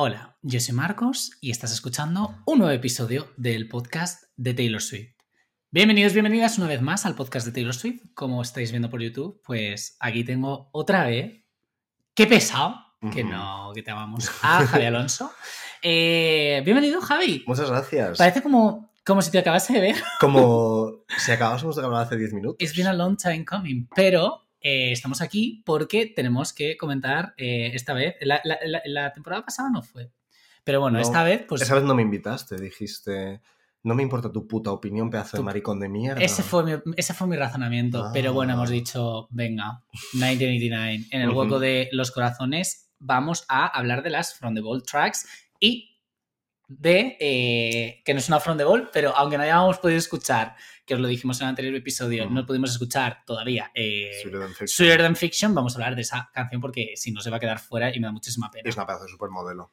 Hola, yo soy Marcos y estás escuchando un nuevo episodio del podcast de Taylor Swift. Bienvenidos, bienvenidas una vez más al podcast de Taylor Swift. Como estáis viendo por YouTube, pues aquí tengo otra vez. ¡Qué pesado! Que no, que te amamos. A Javi Alonso. Eh, bienvenido, Javi. Muchas gracias. Parece como, como si te acabase de ver. Como si acabásemos de grabar hace 10 minutos. It's been a long time coming, pero eh, estamos aquí porque tenemos que comentar eh, esta vez. La, la- la- la temporada pasada no fue. Pero bueno, No, esta vez, pues. Esa vez no me invitaste, dijiste, no me importa tu puta opinión, pedazo de maricón de mierda. Ese fue mi, ese fue mi razonamiento. Ah. Pero bueno, hemos dicho, venga, 1989. En el hueco de los corazones vamos a hablar de las From the Ball tracks y de. eh, que no es una From the Ball, pero aunque no hayamos podido escuchar, que os lo dijimos en el anterior episodio, no pudimos escuchar todavía. eh, Than Fiction. Sweeter Than Fiction, vamos a hablar de esa canción porque si no se va a quedar fuera y me da muchísima pena. Es una pedazo de supermodelo.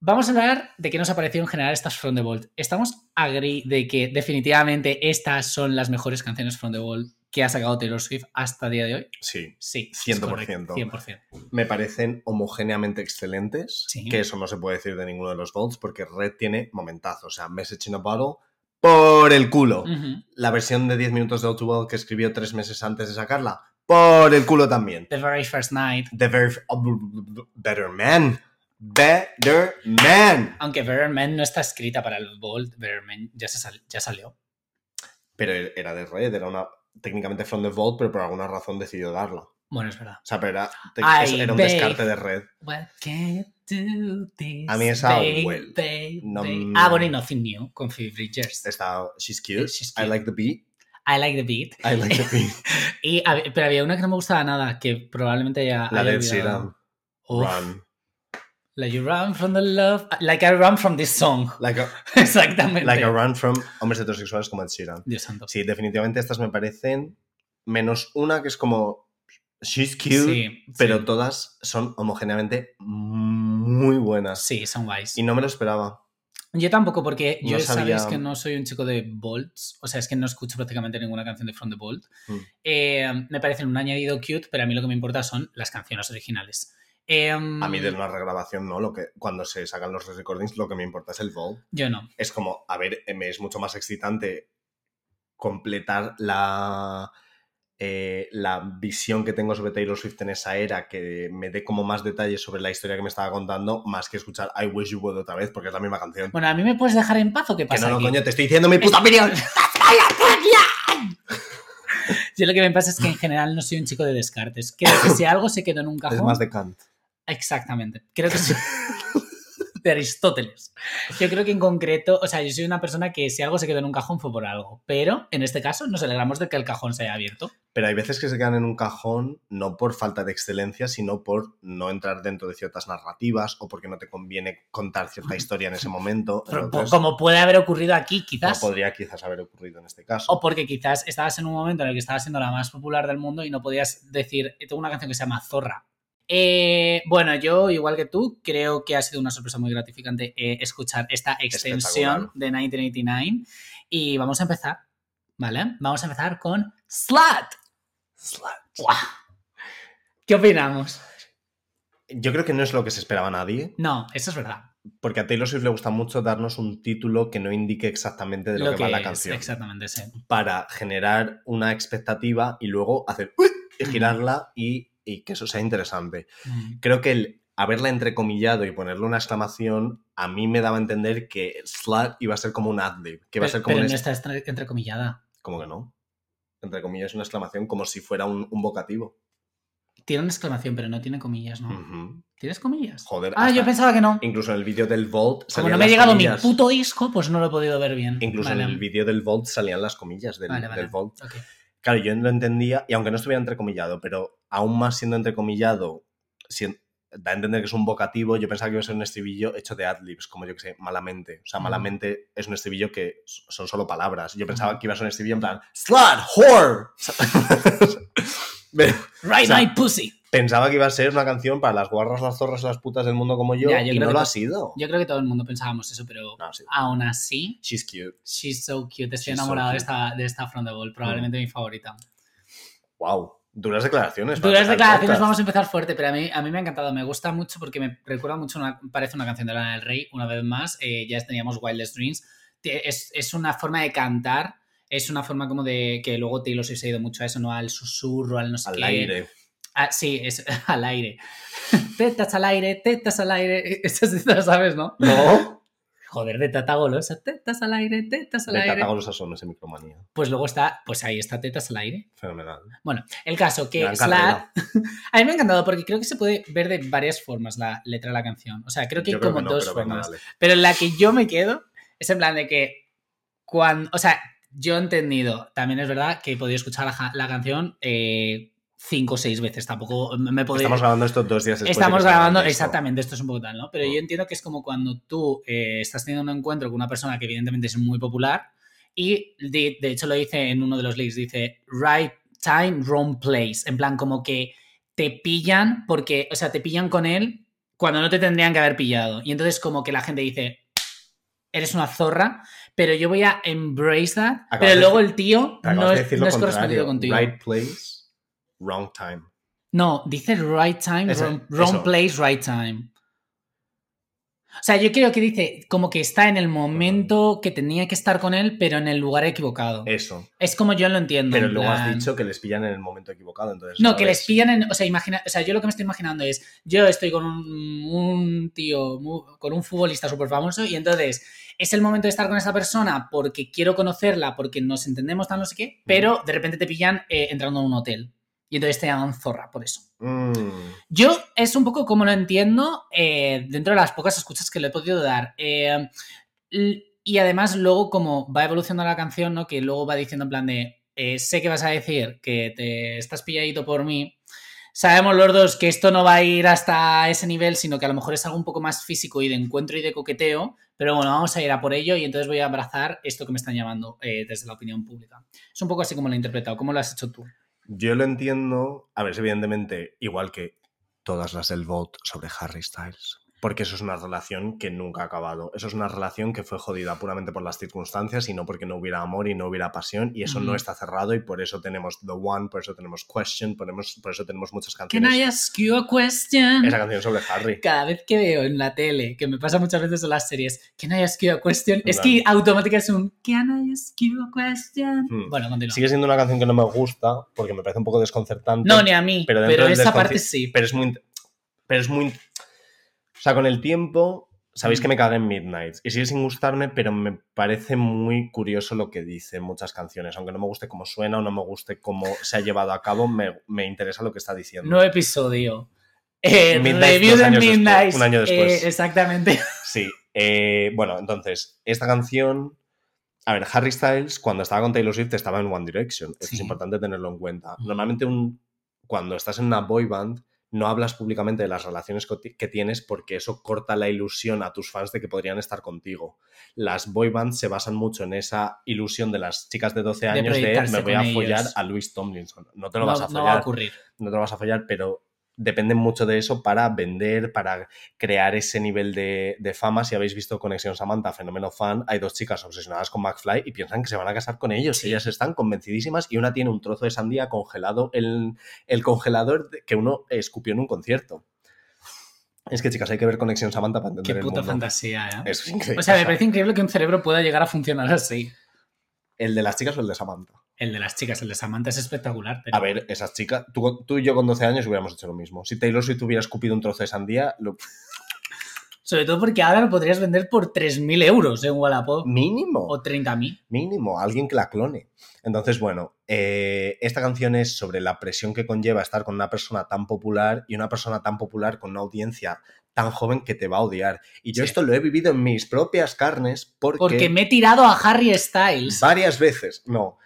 Vamos a hablar de qué nos ha parecido en general estas From the Vault. ¿Estamos agree de que definitivamente estas son las mejores canciones From the Vault que ha sacado Taylor Swift hasta el día de hoy? Sí. Sí, es 100%. correcto, 100%. Me parecen homogéneamente excelentes. Sí. Que eso no se puede decir de ninguno de los Volts porque Red tiene momentazo. O sea, Message in a Bottle por el culo. La versión de 10 minutos de Outworld que escribió tres meses antes de sacarla, por el culo también. The very first night. The very oh, better man. Better man. Aunque Better Man no está escrita para el Vault, Better Man ya, se sal- ya salió. Pero era de Red, era una técnicamente from the vault, pero por alguna razón decidió darla. O Bueno, es verdad. sea, pero era, te- Ay, era un babe. descarte de Red. What can you do this, A mí esa, babe, well, babe, no Ah, bueno, y Nothing New con Phoebe Bridgers. Está, she's cute. She's I cute. like the beat. I like the beat. I like the beat. Y, pero había una que no me gustaba nada, que probablemente haya. La de Ed. Sheeran. Run. Like you run from the love. Like I run from this song. Like a, Exactamente. like a run from hombres heterosexuales como Ed Sheeran. Dios santo. Sí, definitivamente estas me parecen menos una que es como she's cute, Sí, pero sí. todas son homogéneamente muy buenas. Sí, son guays. Y no me lo esperaba. Yo tampoco, porque yo No sabía- que no soy un chico de Bolts. O sea, es que no escucho prácticamente ninguna canción de From the Bolt. Mm. Eh, me parecen un añadido cute, pero a mí lo que me importa son las canciones originales. Eh, A mí de una regrabación no, lo que cuando se sacan los recordings lo que me importa es el vault. Yo no. Es como, a ver, eh, me es mucho más excitante completar la, eh, la visión que tengo sobre Taylor Swift en esa era, que me dé como más detalles sobre la historia que me estaba contando, más que escuchar I Wish You Would otra vez, porque es la misma canción. Bueno, a mí me puedes dejar en paz o qué que pasa. no, no, aquí? coño, te estoy diciendo mi puta opinión. Yo lo que me pasa es que en general no soy un chico de descartes. Creo que si algo se quedó en un cajón. Es más de Kant. Exactamente. Creo que sí. De Aristóteles. Yo creo que en concreto, o sea, yo soy una persona que si algo se quedó en un cajón fue por algo. Pero en este caso nos alegramos de que el cajón se haya abierto. Pero hay veces que se quedan en un cajón no por falta de excelencia, sino por no entrar dentro de ciertas narrativas o porque no te conviene contar cierta historia en ese momento. Entonces, Como puede haber ocurrido aquí, no quizás. podría quizás haber ocurrido en este caso. O porque quizás estabas en un momento en el que estabas siendo la más popular del mundo y no podías decir, tengo una canción que se llama Zorra. Eh, bueno, yo, igual que tú, creo que ha sido una sorpresa muy gratificante eh, escuchar esta extensión de 1989. Y vamos a empezar, ¿vale? Vamos a empezar con Slut. ¡Guau! ¿Qué opinamos? Yo creo que no es lo que se esperaba nadie, No, eso es verdad. porque a Taylor Swift le gusta mucho darnos un título que no indique exactamente de lo, que, va la canción, Exactamente, sí. para generar una expectativa y luego hacer ¡uy! girarla y, y que eso sea interesante. Mm. Creo que el haberla entrecomillado y ponerle una exclamación a mí me daba a entender que slut iba a ser como un adlib, que iba a ser como pero un no es- está entrecomillada. como que no. Entre comillas, una exclamación como si fuera un, un vocativo. Tiene una exclamación, pero no tiene comillas, ¿no? Ujú. ¿Tienes comillas? Joder, Ah, yo pensaba que no. incluso en el vídeo del Vault Como no me ha llegado comillas. mi puto disco, pues no lo he podido ver bien. Incluso Vale. en el vídeo del Vault salían las comillas del, Vale, vale. del Vault. Ok. Claro, yo lo entendía, y aunque no estuviera entrecomillado, pero aún más siendo entrecomillado, da a entender que es un vocativo, yo pensaba que iba a ser un estribillo hecho de adlibs, como yo que sé, malamente. O sea, malamente es un estribillo que son solo palabras. Yo pensaba que iba a ser un estribillo en plan, slut, whore. Right O sea, My Pussy. Pensaba que iba a ser una canción para las guarras, las zorras, las putas del mundo como yo, Ya, yo y no lo ha sido. Yo creo que todo el mundo pensábamos eso, pero No, sí. aún así, She's cute. she's so cute. Estoy She's enamorado de, cute. Mm. esta, de esta From the Ball, probablemente mi favorita. Wow. Duras declaraciones. Duras declaraciones, vamos a empezar fuerte, pero a mí, a mí me ha encantado, me gusta mucho porque me recuerda mucho, una, parece una canción de Lana del Rey, una vez más, eh, ya teníamos Wildest Dreams, es, es una forma de cantar, es una forma como de que luego Taylor Swift se ha ido mucho a eso, ¿no? Al susurro, al no sé Al qué. aire. Ah, sí, es al aire. tetas al aire, tetas al aire, eso sí te lo sabes, ¿no? No. Joder, de tata golosa, tetas al aire, tetas al De aire. Tatagolosa son ese micromanía. Pues luego está, pues ahí está tetas al aire. Fenomenal. Bueno, el caso que carrera. a mí me ha encantado porque creo que se puede ver de varias formas la letra de la canción. O sea, creo que hay Yo como que no, dos pero formas. Pero en la que yo me quedo es en plan de que cuando. O sea, yo he entendido, también es verdad que he podido escuchar la canción eh, cinco o seis veces. Tampoco me podido. Estamos grabando esto dos días después. de Estamos grabando, esto. exactamente, esto es un poco tal, ¿no? Pero Mm. yo entiendo que es como cuando tú eh, estás teniendo un encuentro con una persona que evidentemente es muy popular y de, de hecho lo dice en uno de los leaks, dice right time, wrong place, en plan como que te pillan porque, o sea, te pillan con él cuando no te tendrían que haber pillado. Y entonces como que la gente dice, eres una zorra, pero yo voy a embrace that, Acabas pero luego el tío no es, no es correspondido contigo. Right place, wrong time. No, dice right time, Ese- wrong, place, right time. O sea, yo creo que dice como que está en el momento que tenía que estar con él, pero en el lugar equivocado. Eso. Es como yo lo entiendo. Pero en luego has dicho que les pillan en el momento equivocado. Entonces No, no que les es- pillan en. O sea, imagina, o sea, yo lo que me estoy imaginando es. Yo estoy con un, un tío, con un futbolista súper famoso, y entonces es el momento de estar con esa persona porque quiero conocerla, porque nos entendemos, tal, no sé qué, pero de repente te pillan eh, entrando a un hotel. Y entonces te llaman zorra por eso. Mm, Yo es un poco como lo entiendo eh, dentro de las pocas escuchas que le he podido dar. Eh, y además luego como va evolucionando la canción, ¿no? Que luego va diciendo en plan de, eh, sé que vas a decir que te estás pilladito por mí. Sabemos los dos que esto no va a ir hasta ese nivel, sino que a lo mejor es algo un poco más físico y de encuentro y de coqueteo, pero bueno, vamos a ir a por ello y entonces voy a abrazar esto que me están llamando eh, desde la opinión pública. Es un poco así como lo he interpretado. ¿Cómo lo has hecho tú? Yo lo entiendo. A ver, evidentemente igual que todas las del vote sobre Harry Styles. Porque eso es una relación que nunca ha acabado. Eso es una relación que fue jodida puramente por las circunstancias y no porque no hubiera amor y no hubiera pasión. Y eso Ujú. no está cerrado y por eso tenemos The One, por eso tenemos Question, ponemos- por eso tenemos muchas Can canciones. I ask you a question? Esa canción sobre Harry. cada vez que veo en la tele, que me pasa muchas veces en las series, Can I ask you a question? Es Claro. que automáticamente es un Can I ask you a question? Hmm. Bueno, continúa. Sigue siendo una canción que no me gusta porque me parece un poco desconcertante. no, ni a mí, pero pero, esa parte sí. pero es muy. Pero es muy. O sea, con el tiempo, sabéis Mm. que me cagué en Midnight. Y sigue sin gustarme, pero me parece muy curioso lo que dice en muchas canciones. Aunque no me guste cómo suena o no me guste cómo se ha llevado a cabo, me, me interesa lo que está diciendo. Nuevo episodio. Eh, Midnight, review de después, Midnight. un año después. Eh, exactamente. Sí. eh, bueno, entonces, esta canción. A ver, Harry Styles, cuando estaba con Taylor Swift, estaba en One Direction. Esto Sí. es importante tenerlo en cuenta. Mm. Normalmente, un, cuando estás en una boy band, no hablas públicamente de las relaciones que tienes porque eso corta la ilusión a tus fans de que podrían estar contigo. Las boy bands se basan mucho en esa ilusión de las chicas de 12 De años de me voy a follar ellos. a Louis Tomlinson. No te lo No, vas a no va a follar ocurrir. no te lo vas a follar, pero dependen mucho de eso para vender, para crear ese nivel de, de fama. Si habéis visto Conexión Samantha, fenómeno fan, hay dos chicas obsesionadas con McFly y piensan que se van a casar con ellos. Sí. Ellas están convencidísimas y una tiene un trozo de sandía congelado en el congelador que uno escupió en un concierto. Es que, chicas, hay que ver Conexión Samantha para entender Qué el puta mundo. fantasía, ¿eh? Es increíble. O sea, me parece increíble que un cerebro pueda llegar a funcionar así. ¿El de las chicas o el de Samantha? El de las chicas, el de Samantha es espectacular. Pero... A ver, esas chicas, tú, tú y yo con 12 años hubiéramos hecho lo mismo. Si Taylor Swift hubiera escupido un trozo de sandía, lo Sobre todo porque ahora lo podrías vender por 3.000 euros en Wallapop. mínimo. O 30.000. mínimo, alguien que la clone. Entonces, bueno, eh, esta canción es sobre la presión que conlleva estar con una persona tan popular y una persona tan popular con una audiencia tan joven que te va a odiar. Y yo Sí. esto lo he vivido en mis propias carnes porque, Porque me he tirado a Harry Styles. varias veces, no,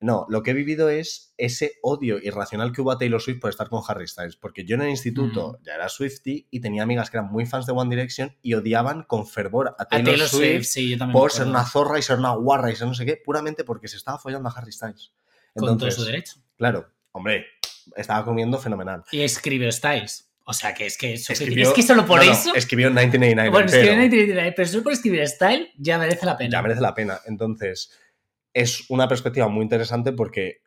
no, lo que he vivido es ese odio irracional que hubo a Taylor Swift por estar con Harry Styles. Porque yo en el instituto Mm. ya era Swifty y tenía amigas que eran muy fans de One Direction y odiaban con fervor a A Taylor, Taylor Swift Swift, sí, yo también. me por ser una zorra y ser una guarra y ser no sé qué, puramente porque se estaba follando a Harry Styles. Con todo Entonces, su derecho. claro, hombre, estaba comiendo fenomenal. Y escribió Styles. O sea, que es que, eso- Escribió- es que solo por no, no, eso. escribió en 1989, bueno, pero escribió en 1989, pero solo por escribir Style ya merece la pena. ya merece la pena. Entonces, es una perspectiva muy interesante porque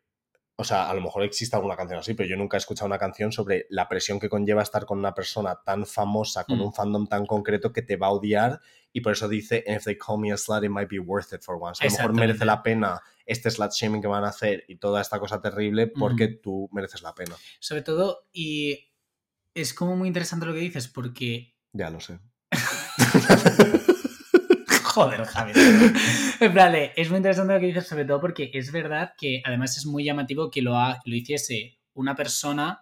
o sea, a lo mejor existe alguna canción así, pero yo nunca he escuchado una canción sobre la presión que conlleva estar con una persona tan famosa, con Mm. un fandom tan concreto que te va a odiar y por eso dice, if they call me a slut, it might be worth it for once. A lo mejor merece la pena este slut shaming que van a hacer y toda esta cosa terrible porque Ujú. tú mereces la pena. Sobre todo, y es como muy interesante lo que dices, porque. Ya lo sé. Joder, Javi. En plan, de, es muy interesante lo que dices, sobre todo porque es verdad que además es muy llamativo que lo, ha- lo hiciese una persona,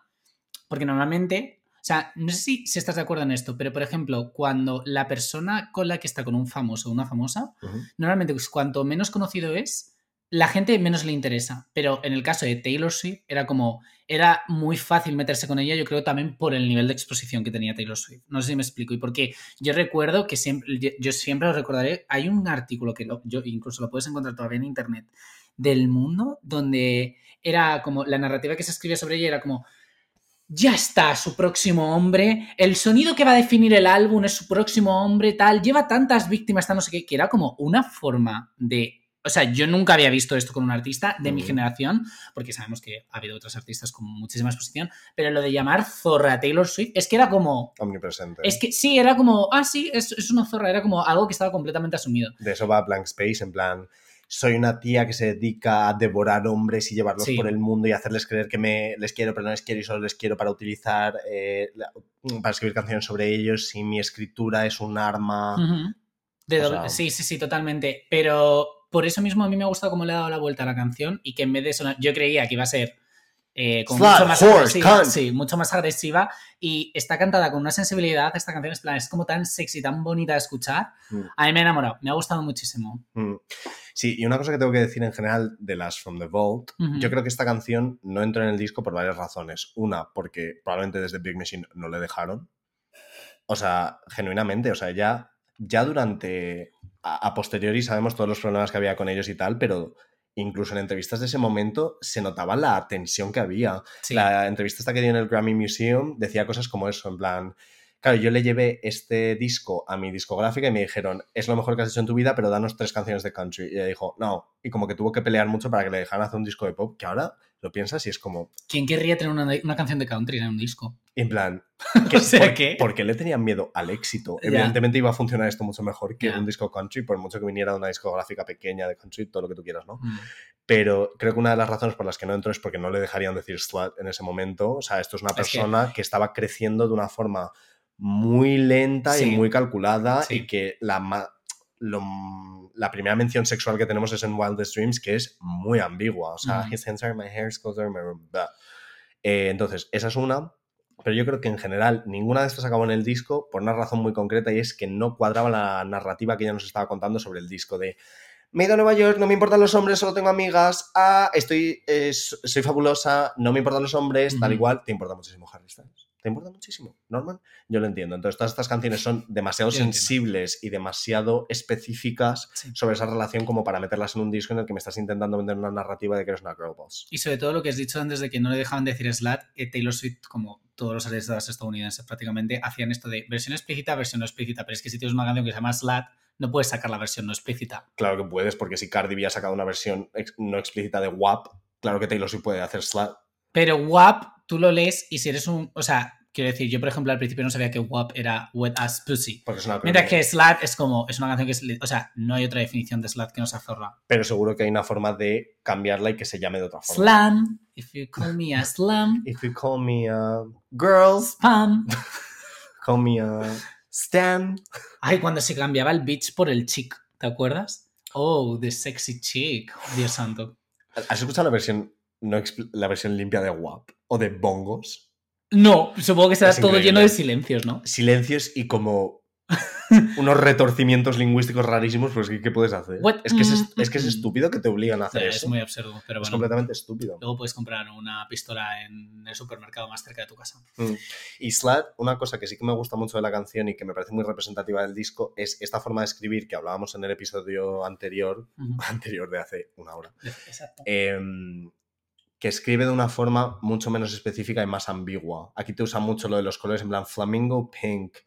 porque normalmente. O sea, no sé si, si estás de acuerdo en esto, pero por ejemplo, cuando la persona con la que está con un famoso o una famosa, Ujú. normalmente pues, cuanto menos conocido es, la gente menos le interesa. Pero en el caso de Taylor Swift era como, era muy fácil meterse con ella, yo creo también por el nivel de exposición que tenía Taylor Swift. No sé si me explico. Y porque yo recuerdo que siempre, yo- siempre lo recordaré, hay un artículo que yo incluso lo puedes encontrar todavía en internet, del mundo, donde era como, la narrativa que se escribía sobre ella era como, ya está su próximo hombre, el sonido que va a definir el álbum es su próximo hombre, tal, lleva tantas víctimas, tal, no sé qué, que era como una forma de... O sea, yo nunca había visto esto con un artista de mi generación, porque sabemos que ha habido otros artistas con muchísima exposición, pero lo de llamar zorra a Taylor Swift es que era como... Omnipresente. Es que sí, era como, ah, sí, es, es una zorra, era como algo que estaba completamente asumido. De eso va Blank Space, en plan, soy una tía que se dedica a devorar hombres y llevarlos Sí. por el mundo y hacerles creer que me les quiero, pero no les quiero y solo les quiero para utilizar, eh, la- para escribir canciones sobre ellos y mi escritura es un arma. Ujú. De. O doble- sea- sí, sí, sí, totalmente. Pero por eso mismo a mí me ha gustado cómo le ha dado la vuelta a la canción y que en vez de sonar, yo creía que iba a ser eh, mucho más agresiva, cunt. sí, mucho más agresiva y está cantada con una sensibilidad. Esta canción es, plan, es como tan sexy, tan bonita de escuchar. Mm. A mí me ha enamorado, me ha gustado muchísimo. Mm. Sí, y una cosa que tengo que decir en general de las From the Vault, yo creo que esta canción no entró en el disco por varias razones. Una, porque probablemente desde Big Machine no le dejaron. O sea, genuinamente, o sea, ya, ya durante, a, a posteriori sabemos todos los problemas que había con ellos y tal, pero incluso en entrevistas de ese momento se notaba la tensión que había. Sí. La entrevista esta que dio en el Grammy Museum decía cosas como eso, en plan, claro, yo le llevé este disco a mi discográfica y me dijeron, es lo mejor que has hecho en tu vida, pero danos tres canciones de country. Y ella dijo, no, y como que tuvo que pelear mucho para que le dejaran hacer un disco de pop, que ahora lo piensas y es como, ¿Quién querría tener una, una canción de country en un disco? en plan, O sea, ¿por, ¿qué? por qué le tenían miedo al éxito? Evidentemente iba a funcionar esto mucho mejor que un disco country, por mucho que viniera de una discográfica pequeña de country, todo lo que tú quieras, ¿no? Mm. Pero creo que una de las razones por las que no entró es porque no le dejarían decir slut en ese momento. O sea, esto es una Es que- persona que... estaba creciendo de una forma muy lenta Sí. y muy calculada Sí. y que la, lo- la primera mención sexual que tenemos es en Wildest Dreams, que es muy ambigua. O sea, Mm. his hands are my hair, in my. Eh, entonces, esa es una. Pero yo creo que en general ninguna de estas acabó en el disco por una razón muy concreta y es que no cuadraba la narrativa que ella nos estaba contando sobre el disco de me he ido a Nueva York, no me importan los hombres, solo tengo amigas, ah, estoy, eh, soy fabulosa, no me importan los hombres, tal Ujú. igual, te importa muchísimo Harry Styles. ¿Te importa muchísimo? Norman, yo lo entiendo. Entonces, todas estas canciones son demasiado Yo lo entiendo. sensibles y demasiado específicas Sí. sobre esa relación como para meterlas en un disco en el que me estás intentando vender una narrativa de que eres una girl boss. Y sobre todo lo que has dicho antes de que no le dejaban decir slut, eh, Taylor Swift, como todos los artistas estadounidenses prácticamente, hacían esto de versión explícita, versión no explícita. Pero es que si tienes una canción que se llama slut, no puedes sacar la versión no explícita. Claro que puedes, porque si Cardi B ha sacado una versión no explícita de WAP, claro que Taylor Swift puede hacer slut. Pero WAP, tú lo lees y si eres un. O sea, quiero decir, yo por ejemplo al principio no sabía que WAP era Wet Ass Pussy. Porque es una Mientras que slut es como. Es una canción que es. O sea, no hay otra definición de slut que no sea zorra. Pero seguro que hay una forma de cambiarla y que se llame de otra forma. Slam. If you call me a slam. If you call me a girl, Spam. call me a Stan. Ay, cuando se cambiaba el bitch por el chick, ¿te acuerdas? Oh, the sexy chick. Dios santo. ¿Has escuchado la versión, no la versión limpia de WAP? O de bongos. No, supongo que será Es todo increíble. lleno de silencios, ¿no? Silencios y como unos retorcimientos lingüísticos rarísimos, pues ¿qué, qué puedes hacer? Es que es, Mm, es que es mm. estúpido que te obligan a hacer eso. es muy absurdo, pero Es bueno. completamente estúpido. Luego puedes comprar una pistola en el supermercado más cerca de tu casa. Y Slat, una cosa que sí que me gusta mucho de la canción y que me parece muy representativa del disco es esta forma de escribir que hablábamos en el episodio anterior, anterior de hace una hora, Exacto. em, que escribe de una forma mucho menos específica y más ambigua. Aquí te usa mucho lo de los colores en plan flamingo pink,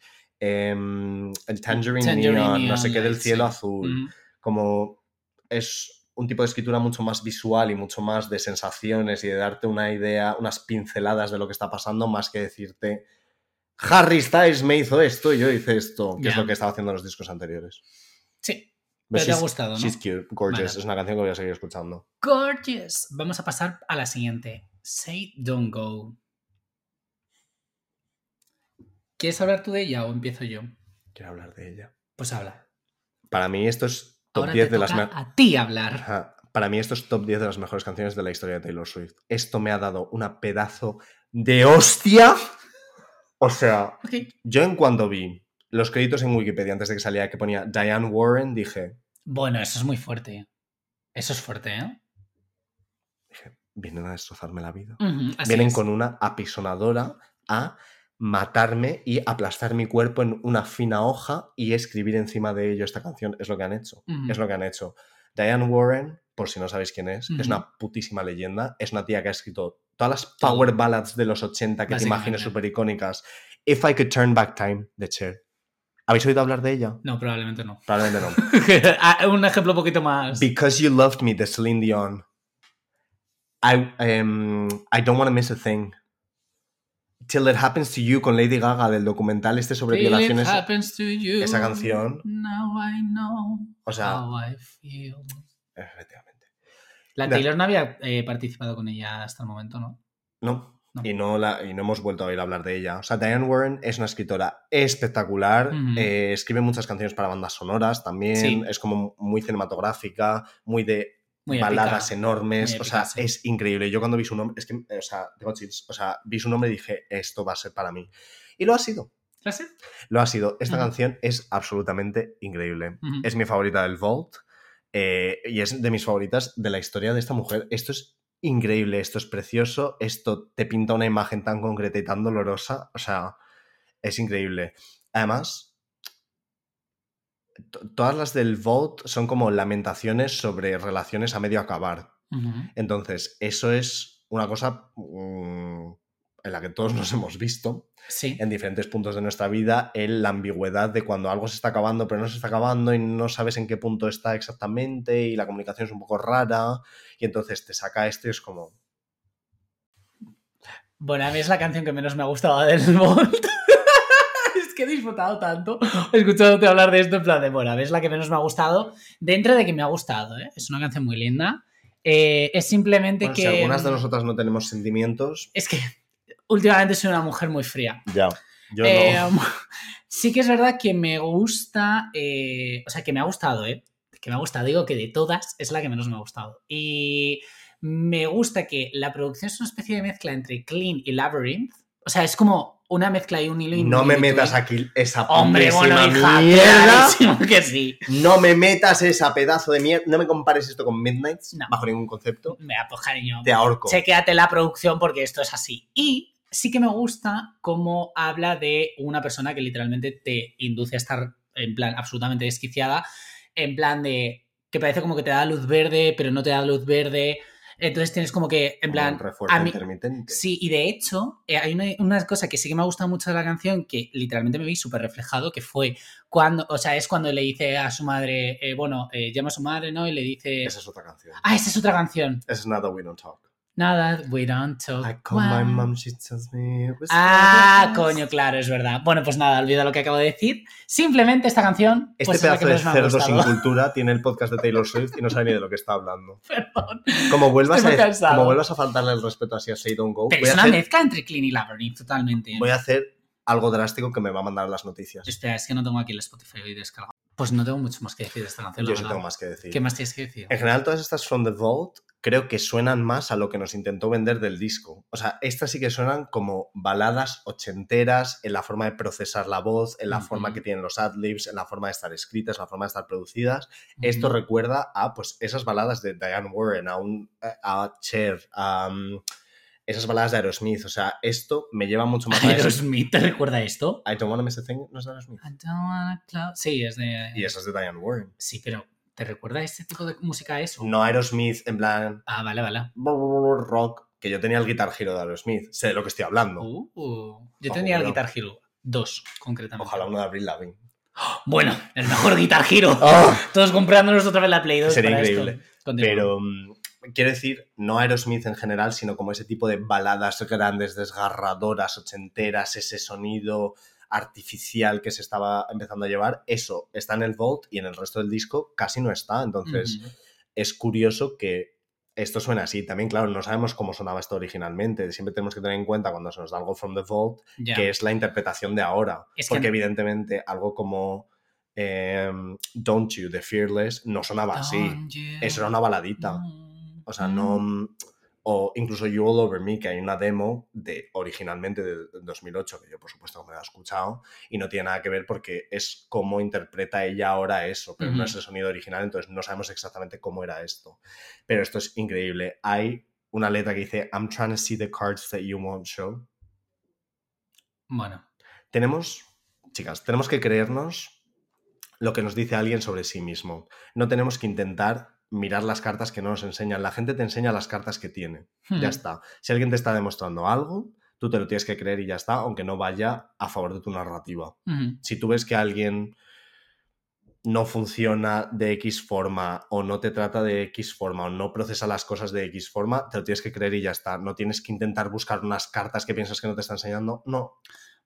em, el tangerine, Tangerine neon, no sé qué del light, cielo sí. azul. Como es un tipo de escritura mucho más visual y mucho más de sensaciones y de darte una idea, unas pinceladas de lo que está pasando, más que decirte, Harry Styles me hizo esto y yo hice esto, que es lo que estaba haciendo en los discos anteriores. Sí, pero te ha gustado, ¿no? She's cute, gorgeous. Es una canción que voy a seguir escuchando. Gorgeous. Vamos a pasar a la siguiente. Say Don't Go. ¿Quieres hablar tú de ella o empiezo yo? Quiero hablar de ella. Pues habla. Para mí esto es top Ahora 10 te de las toca a ti hablar. Ajá. Para mí esto es top 10 de las mejores canciones de la historia de Taylor Swift. Esto me ha dado una pedazo de hostia. O sea, yo en cuando vi los créditos en Wikipedia antes de que saliera que ponía Diane Warren, dije, Bueno, eso es muy fuerte. Eso es fuerte, ¿eh? dije vienen a destrozarme la vida. Vienen es. con una apisonadora a matarme y aplastar mi cuerpo en una fina hoja y escribir encima de ello esta canción. Es lo que han hecho. Es lo que han hecho. Diane Warren, por si no sabéis quién es, es una putísima leyenda. Es una tía que ha escrito todas las power ballads de los 80 que te imagines súper icónicas. If I Could Turn Back Time, de Cher. ¿Habéis oído hablar de ella? No, probablemente no. Probablemente no. Ah, Un ejemplo un poquito más. Because You Loved Me, de Celine Dion. I, um, I Don't Want to Miss a Thing. Till It Happens to You con Lady Gaga del documental este sobre Till it violaciones. happens to you, esa canción. Now I know O sea, how I feel. efectivamente. La Taylor no había eh, participado con ella hasta el momento, ¿no? No. No. Y, no la, y no hemos vuelto a oír hablar de ella. O sea, Diane Warren es una escritora espectacular. Eh, escribe muchas canciones para bandas sonoras también. Sí. Es como muy cinematográfica, muy de Muy baladas épica. enormes. O sea, sí. es increíble. Yo cuando vi su nombre, es que, o sea, tengo chills. O sea, vi su nombre y dije, esto va a ser para mí. Y lo ha sido. ¿La sé? Lo ha sido. Esta canción es absolutamente increíble. Es mi favorita del Vault eh, y es de mis favoritas de la historia de esta mujer. Esto es increíble, esto es precioso, esto te pinta una imagen tan concreta y tan dolorosa. O sea, es increíble. Además, to- todas las del Vault son como lamentaciones sobre relaciones a medio acabar. Entonces, eso es una cosa mm, en la que todos nos hemos visto Sí. en diferentes puntos de nuestra vida el, la ambigüedad de cuando algo se está acabando pero no se está acabando y no sabes en qué punto está exactamente y la comunicación es un poco rara y entonces te saca esto y es como Bueno, a mí es la canción que menos me ha gustado del Volt. es que he disfrutado tanto escuchándote hablar de esto en plan de, bueno, a ver, es la que menos me ha gustado. Dentro de que me ha gustado, ¿eh? Es una canción muy linda. Eh, es simplemente bueno, que... si algunas de nosotras no tenemos sentimientos Es que últimamente soy una mujer muy fría. ya yo Eh, no sí que es verdad que me gusta, eh, o sea, que me ha gustado, ¿eh? Que me ha gustado, digo que de todas es la que menos me ha gustado. Y me gusta que la producción es una especie de mezcla entre Clean y Labyrinth. O sea, es como una mezcla y un hilo. no me metas aquí esa Hombre, bueno, hija, mierda que sí. no me metas esa pedazo de mierda no me compares esto con Midnights No. bajo ningún concepto Me pues cariño. te ahorco Chequéate la producción porque esto es así. Y sí que me gusta cómo habla de una persona que literalmente te induce a estar en plan absolutamente desquiciada, en plan de que parece como que te da luz verde, pero no te da luz verde. Entonces tienes como que, en plan, un refuerzo a mí- intermitente Sí, y de hecho, eh, hay una, una cosa que sí que me ha gustado mucho de la canción, que literalmente me vi súper reflejado, que fue cuando, o sea, es cuando le dice a su madre, eh, bueno, eh, llama a su madre, ¿no? Y le dice, esa es otra canción ah, esa es otra canción. Es Nada We Don't Talk Nada, we don't talk. I call my mom, she tells me Ah, coño, claro, es verdad. Bueno, pues nada, olvida lo que acabo de decir. Simplemente esta canción. Este pues es la que pedazo de cerdo sin cultura tiene el podcast de Taylor Swift y no sabe ni de lo que está hablando. Perdón. Como vuelvas, a, como vuelvas a faltarle el respeto así a Say Don't Go, Pero voy es una hacer, mezcla entre Clean y Labyrinth, totalmente. voy a hacer algo drástico que me va a mandar las noticias. Espera, es que no tengo aquí el Spotify hoy descargado. Pues no tengo mucho más que decir de esta canción. Yo sí tengo más que decir. ¿Qué más tienes que decir? En general, todas estas From the Vault creo que suenan más a lo que nos intentó vender del disco. O sea, estas sí que suenan como baladas ochenteras en la forma de procesar la voz, en la forma que tienen los adlibs, en la forma de estar escritas, en la forma de estar producidas. Esto recuerda a pues esas baladas de Diane Warren, a, un, a Cher, a um, esas baladas de Aerosmith. O sea, esto me lleva mucho más a eso. Aerosmith, ¿te recuerda esto? I don't wanna miss a thing, ¿no es de Aerosmith? I don't wanna clou- Sí, es de. Y esa es de Diane Warren. Sí, pero ¿te recuerda este tipo de música a eso? No Aerosmith en plan Ah, vale, vale. rock, que yo tenía el Guitar Hero de Aerosmith. Sé de lo que estoy hablando. Uh, yo tenía el. Guitar Hero. Dos, concretamente. Ojalá uno de Avril Lavigne. Bueno, el mejor Guitar Hero. ¡Ah! Todos comprándonos otra vez la Play 2. Sería para increíble. esto. Pero mm, quiero decir, no Aerosmith en general, sino como ese tipo de baladas grandes, desgarradoras, ochenteras, ese sonido artificial que se estaba empezando a llevar, eso está en el Vault y en el resto del disco casi no está. Entonces es curioso que esto suena así. También, claro, no sabemos cómo sonaba esto originalmente. Siempre tenemos que tener en cuenta cuando se nos da algo from the Vault que es la interpretación de ahora. Es que- Porque evidentemente algo como em, Don't You de Fearless no sonaba así. You Eso era una baladita. O sea, no... mm, O incluso You All Over Me, que hay una demo de originalmente de 2008, que yo por supuesto me la he escuchado, y no tiene nada que ver porque es cómo interpreta ella ahora eso, pero no es el sonido original, entonces no sabemos exactamente cómo era esto. Pero esto es increíble. Hay una letra que dice, I'm trying to see the cards that you won't show. Bueno, Tenemos, chicas, tenemos que creernos lo que nos dice alguien sobre sí mismo. No tenemos que intentar mirar las cartas que no nos enseñan. La gente te enseña las cartas que tiene. Hmm. Ya está. Si alguien te está demostrando algo, tú te lo tienes que creer y ya está, aunque no vaya a favor de tu narrativa. Si tú ves que alguien no funciona de X forma o no te trata de X forma o no procesa las cosas de X forma, te lo tienes que creer y ya está. No tienes que intentar buscar unas cartas que piensas que no te está enseñando. No.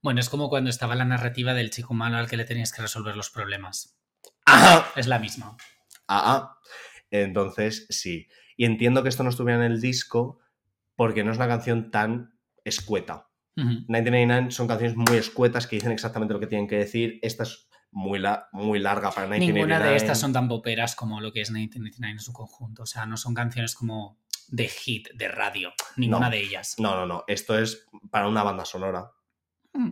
Bueno, es como cuando estaba la narrativa del chico malo al que le tenías que resolver los problemas. Es la misma. Ah, ah. Entonces, sí. Y entiendo que esto no estuviera en el disco porque no es una canción tan escueta. Ujú. 1999 son canciones muy escuetas que dicen exactamente lo que tienen que decir. Esta es muy, la- muy larga para 1999. Ninguna de estas son tan poperas como lo que es 1999 en su conjunto. O sea, no son canciones como de hit, de radio. Ninguna No. de ellas. No, no, no. Esto es para una banda sonora. Mm.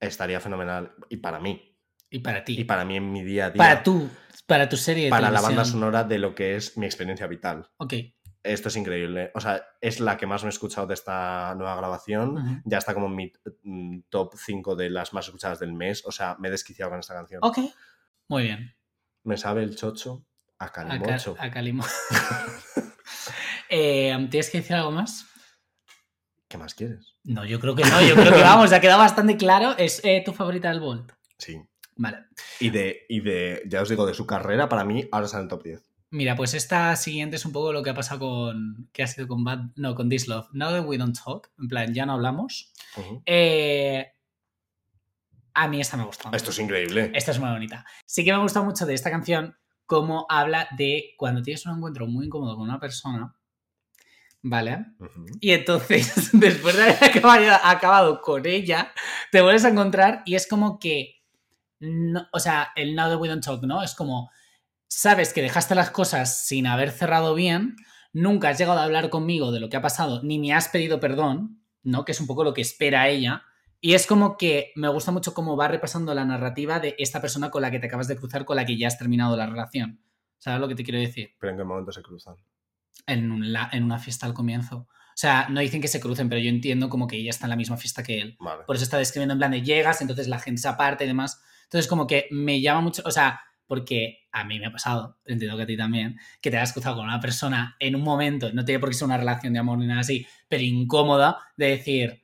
Estaría fenomenal. Y para mí. Y para ti. Y para mí en mi día a día. Para tu, para tu serie de Para la banda sonora de lo que es mi experiencia vital. Ok. Esto es increíble. O sea, es la que más me he escuchado de esta nueva grabación. Ya está como en mi mm, top 5 de las más escuchadas del mes. O sea, me he desquiciado con esta canción. Ok. Muy bien. Me sabe el chocho a A, ca- calimocho. a Calimo. Eh, ¿Tienes que decir algo más? ¿Qué más quieres? No, yo creo que no. Yo creo que vamos, ya ha quedado bastante claro. Es eh, tu favorita del Bolt. Sí. Vale. Y de, y de, ya os digo, de su carrera, para mí, ahora está en el top 10. Mira, pues esta siguiente es un poco lo que ha pasado con. que ha sido con Bad. No, con This Love. Now that we don't talk. En plan, ya no hablamos. Eh, a mí esta me gusta. Esto es increíble. Esta es muy bonita. Sí que me gusta mucho de esta canción cómo habla de cuando tienes un encuentro muy incómodo con una persona. ¿Vale? Y entonces, después de haber acabado, acabado con ella, te vuelves a encontrar y es como que. No- o sea, el now that we don't talk, ¿no? Es como. Sabes que dejaste las cosas sin haber cerrado bien, nunca has llegado a hablar conmigo de lo que ha pasado, ni me has pedido perdón, ¿no? Que es un poco lo que espera ella. Y es como que me gusta mucho cómo va repasando la narrativa de esta persona con la que te acabas de cruzar, con la que ya has terminado la relación. ¿Sabes lo que te quiero decir? Pero en qué momento se cruzan. en, un la- en una fiesta al comienzo. O sea, no dicen que se crucen, pero yo entiendo como que ella está en la misma fiesta que él. Vale. Por eso está describiendo en plan de llegas, entonces la gente se aparta y demás. Entonces como que me llama mucho, o sea, porque a mí me ha pasado, entiendo que a ti también, que te has cruzado con una persona en un momento, no tiene por qué ser una relación de amor ni nada así, pero incómoda, de decir,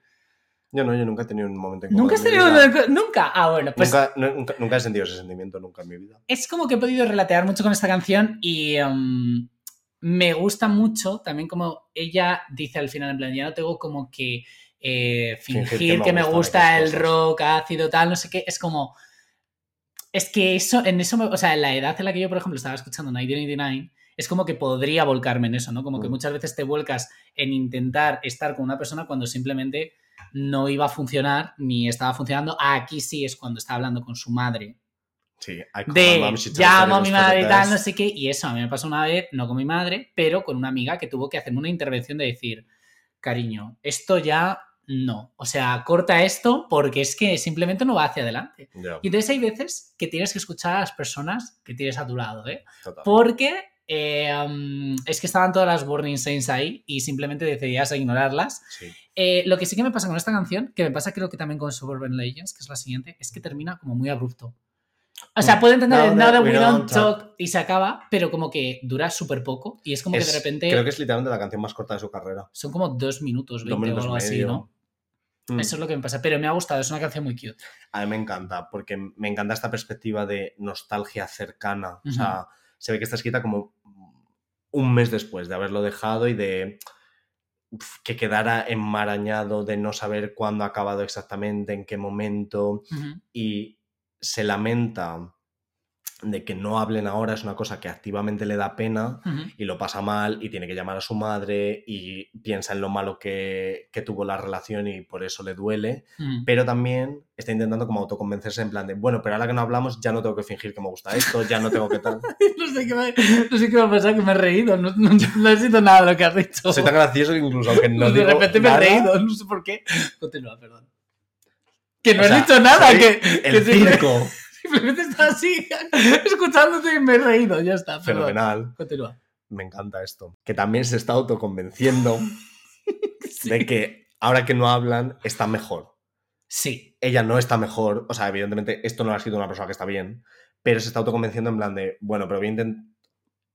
Yo no, yo nunca he tenido un momento incómodo ¿nunca has tenido... una- Nunca. Ah, bueno, pues nunca, nunca, nunca he sentido ese sentimiento nunca en mi vida. es como que he podido relatear mucho con esta canción y em, me gusta mucho también como ella dice al final, en plan, ya no tengo como que eh, fingir, que me gusta, gustan el rock ácido, tal, no sé qué, es como... Es que eso, en eso, o sea, en la edad en la que yo, por ejemplo, estaba escuchando 1989, es como que podría volcarme en eso, ¿no? Como que Mm. muchas veces te vuelcas en intentar estar con una persona cuando simplemente no iba a funcionar ni estaba funcionando. Aquí sí es cuando está hablando con su madre Sí, de mom, llamo a mi madre y tal, no sé qué, y eso a mí me pasó una vez, no con mi madre, pero con una amiga que tuvo que hacerme una intervención de decir, cariño, esto ya no, o sea, corta esto porque es que simplemente no va hacia adelante. Y entonces hay veces que tienes que escuchar a las personas que tienes a tu lado, ¿eh? total. Porque eh, um, es que estaban todas las Warning Saints ahí y simplemente decidías ignorarlas. Sí. Eh, lo que sí que me pasa con esta canción, que me pasa creo que también con Suburban Legends, que es la siguiente, es que termina como muy abrupto. O sea, puedo entender Now el Now that we we don't don't talk. talk y se acaba, pero como que dura súper poco y es como Es- que de repente Creo que es literalmente la canción más corta de su carrera. son como dos minutos, Dos 20 minutos o algo y así, medio. ¿no? Mm. Eso es lo que me pasa, pero me ha gustado, es una canción muy cute. A mí me encanta, porque me encanta esta perspectiva de nostalgia cercana. O sea, se ve que está escrita como un mes después de haberlo dejado y de uf, que quedara enmarañado de no saber cuándo ha acabado exactamente, en qué momento, Ujú. y se lamenta de que no hablen ahora, es una cosa que activamente le da pena y lo pasa mal y tiene que llamar a su madre y piensa en lo malo que, que tuvo la relación y por eso le duele, Ujú. pero también está intentando como autoconvencerse en plan de, bueno, pero ahora que no hablamos ya no tengo que fingir que me gusta esto, ya no tengo que tal. No sé qué me, no sé qué me ha pasado, que me he reído. No, no, no he sido nada de lo que has dicho. Soy tan gracioso que incluso aunque no de digo repente me he reído, no sé por qué. Continúa, perdón. Que no O has sea, dicho nada, que, El que circo, simplemente estaba así, escuchándote y me he reído. Ya está, perdón. fenomenal. Continúa. Me encanta esto. Que también se está autoconvenciendo Sí. de que ahora que no hablan está mejor. Sí. ella no está mejor, o sea, evidentemente esto no lo ha escrito una persona que está bien, pero se está autoconvenciendo en plan de, bueno, pero voy a intent-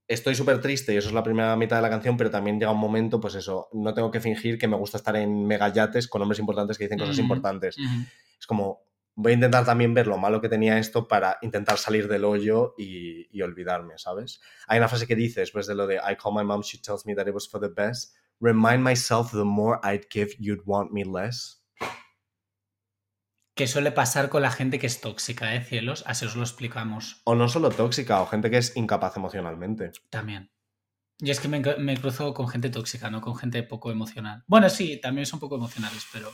Estoy súper triste y eso es la primera mitad de la canción, pero también llega un momento, pues eso, no tengo que fingir que me gusta estar en megayates con hombres importantes que dicen cosas importantes. Es como, voy a intentar también ver lo malo que tenía esto para intentar salir del hoyo y, y olvidarme, ¿sabes? Hay una frase que dice después de lo de I call my mom, she tells me that it was for the best. Remind myself the more I'd give, you'd want me less. Que suele pasar con la gente que es tóxica, ¿eh, cielos? Así os lo explicamos O no solo tóxica, o gente que es incapaz emocionalmente. también. Y es que me, me cruzo con gente tóxica, no con gente poco emocional. Bueno, sí, también son poco emocionales, pero.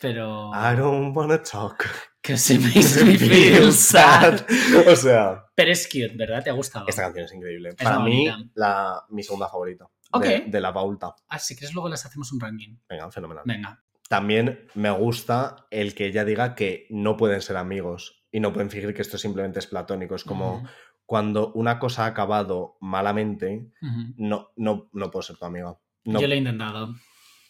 Pero. I don't wanna talk. Que se makes me feel sad. o sea, Pero es cute, ¿verdad? ¿Te ha gustado? esta canción es increíble. Es Para mí, la, mi segunda favorita. Ok. De, de la Baulta. Ah, si quieres, luego las hacemos un ranking. Venga, fenomenal. Venga. También me gusta el que ella diga que no pueden ser amigos y no pueden fingir que esto simplemente es platónico. Es como cuando una cosa ha acabado malamente, no, no, no puedo ser tu amiga. No, Yo lo he intentado.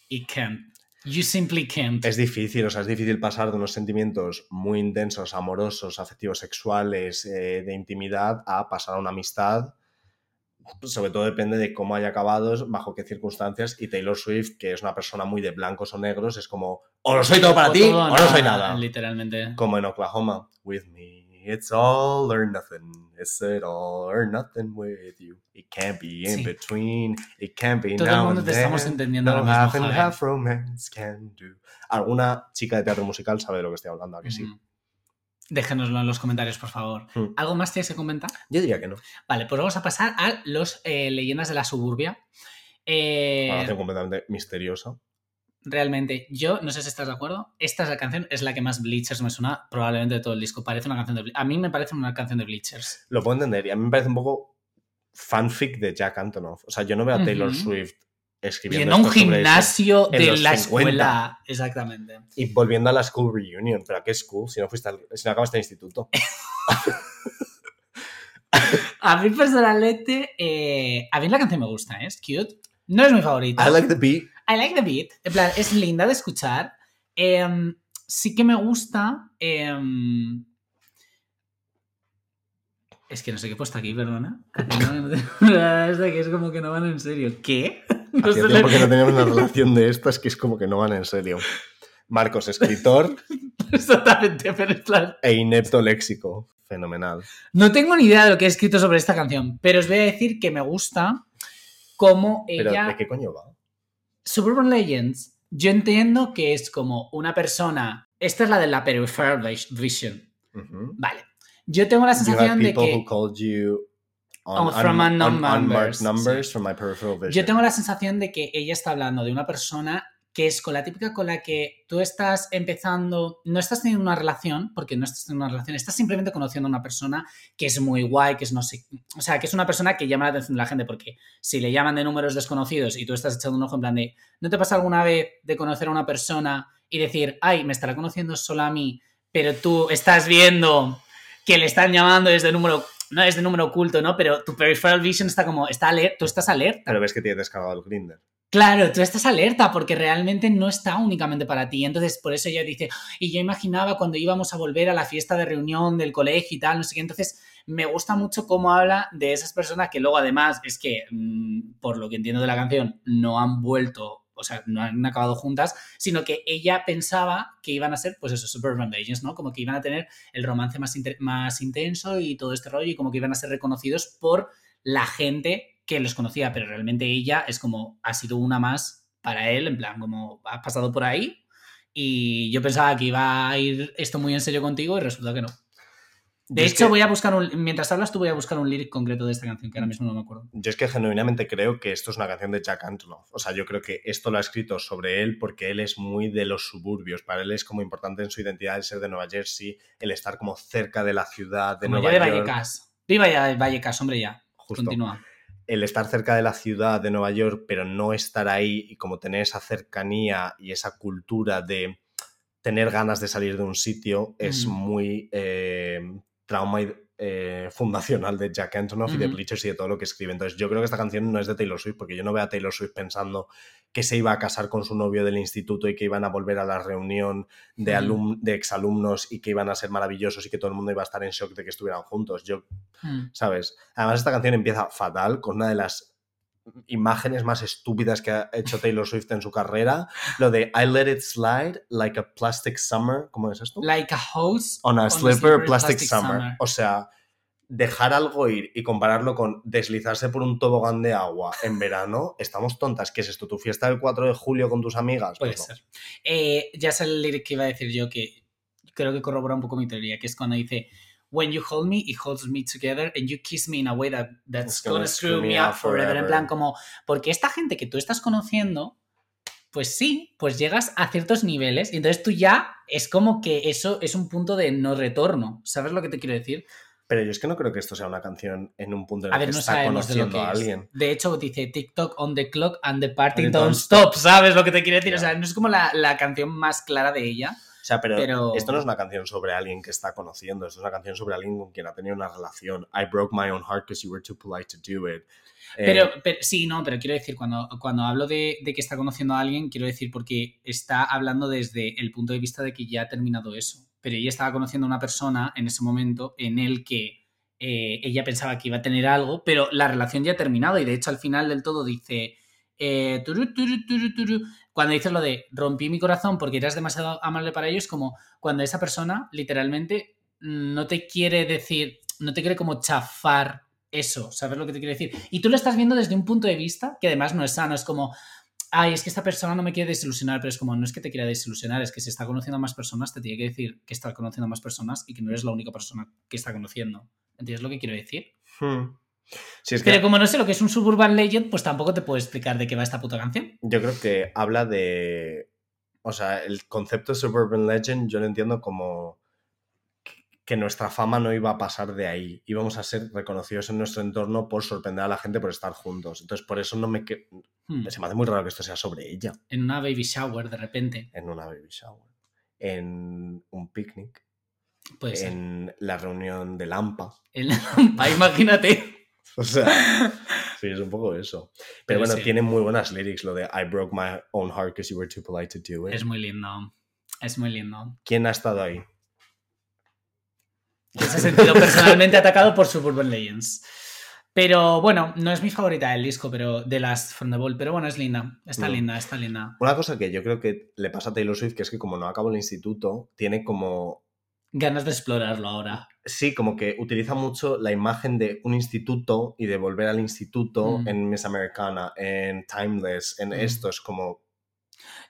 Y can't. You simply can't. Es difícil, o sea, es difícil pasar de unos sentimientos muy intensos, amorosos, afectivos, sexuales, eh, de intimidad, a pasar a una amistad. Sobre todo depende de cómo haya acabado, bajo qué circunstancias. Y Taylor Swift, que es una persona muy de blancos o negros, es como, o lo soy todo para O ti, todo o no soy nada. Literalmente. Como en Oklahoma, with me, it's all or nothing. It's it all or nothing with you. It can't be in Sí. between. It can't be Todo el now mundo and te estamos then. entendiendo No half and half romance can do. Alguna chica de teatro musical sabe de lo que estoy hablando, ¿a que sí? Déjenoslo en los comentarios, por favor. Hmm. ¿Algo más tienes que comentar? Yo diría que no. Vale, pues vamos a pasar a los eh, leyendas de la suburbia. Eh, Una completamente misteriosa. Realmente, yo no sé si estás de acuerdo. Esta es la canción, es la que más Bleachers me suena probablemente de todo el disco. Parece una canción de A mí me parece una canción de Bleachers. Lo puedo entender y a mí me parece un poco fanfic de Jack Antonoff. O sea, yo no veo a Taylor. Swift Y escribiendo en un gimnasio en de la 50. escuela. Exactamente. Y volviendo a la school reunion, pero ¿a qué school? Si no fuiste al- si no acabaste el instituto. A mí personalmente, eh, a mí la canción me gusta, ¿eh? es cute. No es mi favorita. I like the beat. I like the beat. En plan, es linda de escuchar. Em, sí que me gusta. em, es que no sé qué he puesto aquí, perdona. Es de que es como que no van en serio. ¿Qué? No Hacía tiempo que no teníamos una relación de estas que es como que no van en serio. Marcos, escritor Exactamente, pero plan. e inepto léxico. Fenomenal. No tengo ni idea de lo que he escrito sobre esta canción, pero os voy a decir que me gusta cómo Pero ella. ¿de qué coño va? Suburban Legends, yo entiendo que es como una persona. Esta es la de la peripheral vis- vision. Vale. Yo tengo la sensación de que. Oh, numbers, numbers sí. from my peripheral vision. Yo tengo la sensación de que ella está hablando de una persona que es con la típica con la que tú estás empezando, no estás teniendo una relación, porque no estás teniendo una relación, estás simplemente conociendo a una persona que es muy guay, que es no sé, o sea, que es una persona que llama la atención de la gente, porque si le llaman de números desconocidos y tú estás echando un ojo en plan de, ¿no te pasa alguna vez de conocer a una persona y decir, ay, me estará conociendo solo a mí, pero tú estás viendo que le están llamando desde número, no desde número oculto, ¿no? Pero tu peripheral vision está como, está alerta, tú estás alerta. Pero ves que tienes descargado el Grinder. Claro, tú estás alerta porque realmente no está únicamente para ti. Entonces, por eso ella dice, y yo imaginaba cuando íbamos a volver a la fiesta de reunión del colegio y tal, no sé qué. Entonces, me gusta mucho cómo habla de esas personas que luego, además, es que, mm, por lo que entiendo de la canción, no han vuelto, o sea, no han acabado juntas, sino que ella pensaba que iban a ser, pues eso, Suburban Legends, ¿no? Como que iban a tener el romance más, más intenso y todo este rollo y como que iban a ser reconocidos por la gente que los conocía, pero realmente ella es como, ha sido una más para él, en plan, como, has pasado por ahí y yo pensaba que iba a ir esto muy en serio contigo y resulta que no. De Yo es hecho, que- voy a buscar un, mientras hablas tú voy a buscar un lyric concreto de esta canción, que ahora mismo no me acuerdo. Yo es que genuinamente creo que esto es una canción de Jack Antonoff. O sea, yo creo que esto lo ha escrito sobre él porque él es muy de los suburbios. Para él es como importante en su identidad el ser de Nueva Jersey, el estar como cerca de la ciudad de Como Nueva yo de York. Vallecas. Viva ya Vallecas, hombre, ya. Justo. Continúa. El estar cerca de la ciudad de Nueva York, pero no estar ahí y como tener esa cercanía y esa cultura de tener ganas de salir de un sitio es muy eh, trauma eh, fundacional de Jack Antonoff y de. Bleachers y de todo lo que escribe. Entonces yo creo que esta canción no es de Taylor Swift porque yo no veo a Taylor Swift pensando que se iba a casar con su novio del instituto y que iban a volver a la reunión de exalumnos y que iban a ser maravillosos y que todo el mundo iba a estar en shock de que estuvieran juntos. Yo Mm. ¿sabes? Además, esta canción empieza fatal, con una de las imágenes más estúpidas que ha hecho Taylor Swift en su carrera. Lo de I let it slide like a plastic summer. ¿Cómo es esto? Like a hose On a on a slipper, plastic, plastic summer. summer. O sea, dejar algo ir y compararlo con deslizarse por un tobogán de agua en verano. Estamos tontas. ¿Qué es esto? ¿Tu fiesta del 4 de julio con tus amigas? Puede Pues no. ser. Eh, ya sé el que iba a decir yo que creo que corrobora un poco mi teoría, que es cuando dice When you hold me, it holds me together and you kiss me in a way that, that's gonna gonna screw me up forever. En plan, como, porque esta gente que tú estás conociendo, pues sí, pues llegas a ciertos niveles y entonces tú ya es como que eso es un punto de no retorno. ¿Sabes lo que te quiero decir? Pero yo es que no creo que esto sea una canción en un punto en A el ver, que no está sabemos de lo conociendo que a es. alguien. De hecho, dice TikTok on the clock and the party don't don't stop, ¿sabes lo que te quiero decir? O Ya. sea, no es como la, la canción más clara de ella. O sea, pero, Pero- esto no es una canción sobre alguien que está conociendo, esto es una canción sobre alguien con quien ha tenido una relación. I broke my own heart because you were too polite to do it. Eh, Pero, sí, no, pero quiero decir, cuando, cuando hablo de, de que está conociendo a alguien, quiero decir porque está hablando desde el punto de vista de que ya ha terminado eso. Pero ella estaba conociendo a una persona en ese momento en el que eh, ella pensaba que iba a tener algo, pero la relación ya ha terminado y de hecho al final del todo dice... eh, turu, turu, turu, turu. Cuando dices lo de rompí mi corazón porque eras demasiado amable para ellos, como cuando esa persona literalmente no te quiere decir, no te quiere como chafar eso, ¿sabes lo que te quiero decir? Y tú lo estás viendo desde un punto de vista que además no es sano, es como, ay, es que esta persona no me quiere desilusionar, pero es como, no es que te quiera desilusionar, es que si está conociendo a más personas, te tiene que decir que está conociendo a más personas y que no eres la única persona que está conociendo. ¿Entiendes lo que quiero decir? hmm. Sí, es que Pero como no sé lo que es un Suburban Legend, pues tampoco te puedo explicar de qué va esta puta canción. yo creo que habla de... O sea, el concepto de Suburban Legend yo lo entiendo como que nuestra fama no iba a pasar de ahí. Íbamos a ser reconocidos en nuestro entorno por sorprender a la gente por estar juntos. Entonces, por eso no me... que- Hmm. Se me hace muy raro que esto sea sobre ella En una baby shower, de repente. en una baby shower, en un picnic, Puede ser. en la reunión de Lampa. En la lampa, imagínate. O sea, sí, es un poco eso. Pero Pero bueno, sí. tiene muy buenas lyrics, lo de I broke my own heart because you were too polite to do it. Es muy lindo. Es muy lindo. ¿Quién ha estado ahí? que se ha sentido personalmente atacado por Suburban Legends. Pero bueno, no es mi favorita del disco, pero de las From the Ball. Pero bueno, es linda. Está No. linda, está linda. Una cosa que yo creo que le pasa a Taylor Swift, que es que como no acabó el instituto, tiene como... Ganas de explorarlo ahora. Sí, como que utiliza mucho la imagen de un instituto y de volver al instituto Mm. en Miss Americana, en Timeless, en Mm. esto. Es como...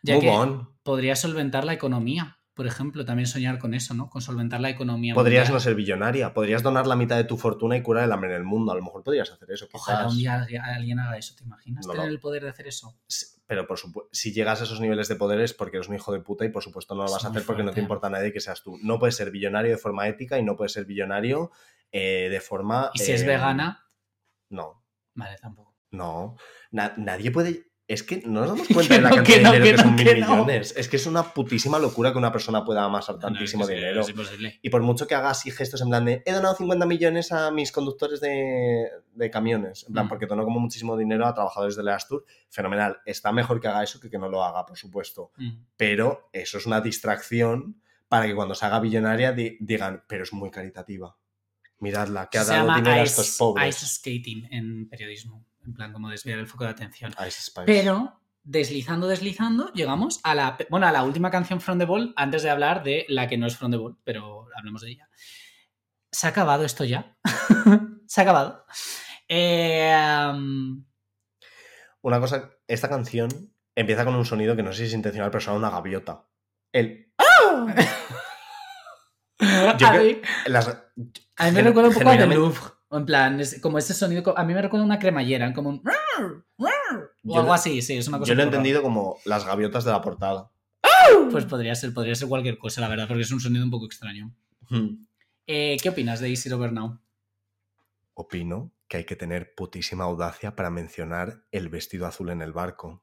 Ya move que on. podría solventar la economía, por ejemplo. También soñar con eso, ¿no? Con solventar la economía. Podrías no ser billonaria, podrías donar la mitad de tu fortuna y curar el hambre en el mundo. A lo mejor podrías hacer eso, Ojalá un día alguien haga eso, ¿te imaginas? No, Tener no. el poder de hacer eso. Sí, Pero por supuesto, si llegas a esos niveles de poder es porque eres un hijo de puta y por supuesto no lo vas a hacer porque no te importa a nadie que seas tú. No puedes ser billonario de forma ética y no puedes ser billonario eh, de forma... Y si es eh, vegana, No, vale, tampoco. no. Na- nadie puede... Es que no nos damos cuenta de la cantidad no, de dinero que que, no, son mil millones. Es que es una putísima locura que una persona pueda amasar tantísimo es dinero. Es imposible. Y por mucho que haga así gestos en plan de he donado 50 millones a mis conductores de, de camiones, en plan, Mm. porque donó como muchísimo dinero a trabajadores de la Astur, fenomenal. Está mejor que haga eso que que no lo haga, por supuesto. Mm. Pero eso es una distracción para que cuando se haga billonaria di- digan, pero es muy caritativa. Miradla, que ha Se dado dinero a estos pobres. ice skating en periodismo. En plan, como desviar el foco de atención. Ice Spice. Pero deslizando, deslizando, llegamos a la, bueno, a la última canción From the Ball, antes de hablar de la que no es From the Ball, pero hablemos de ella. ¿Se ha acabado esto ya? ¿Se ha acabado? Eh, um, Una cosa, esta canción empieza con un sonido que no sé si es intencional, pero suena una gaviota. El. Yo a, que- mí, las- a mí me recuerda un poco a The Louvre. En plan, es como ese sonido, a mí me recuerda a una cremallera, como un... O Yo algo así, sí, es una cosa Yo lo he entendido como las gaviotas de la portada. Pues podría ser, podría ser cualquier cosa, la verdad, porque es un sonido un poco extraño. Hmm. Eh, ¿Qué opinas de Easy Over Now? Opino que hay que tener putísima audacia para mencionar el vestido azul en el barco.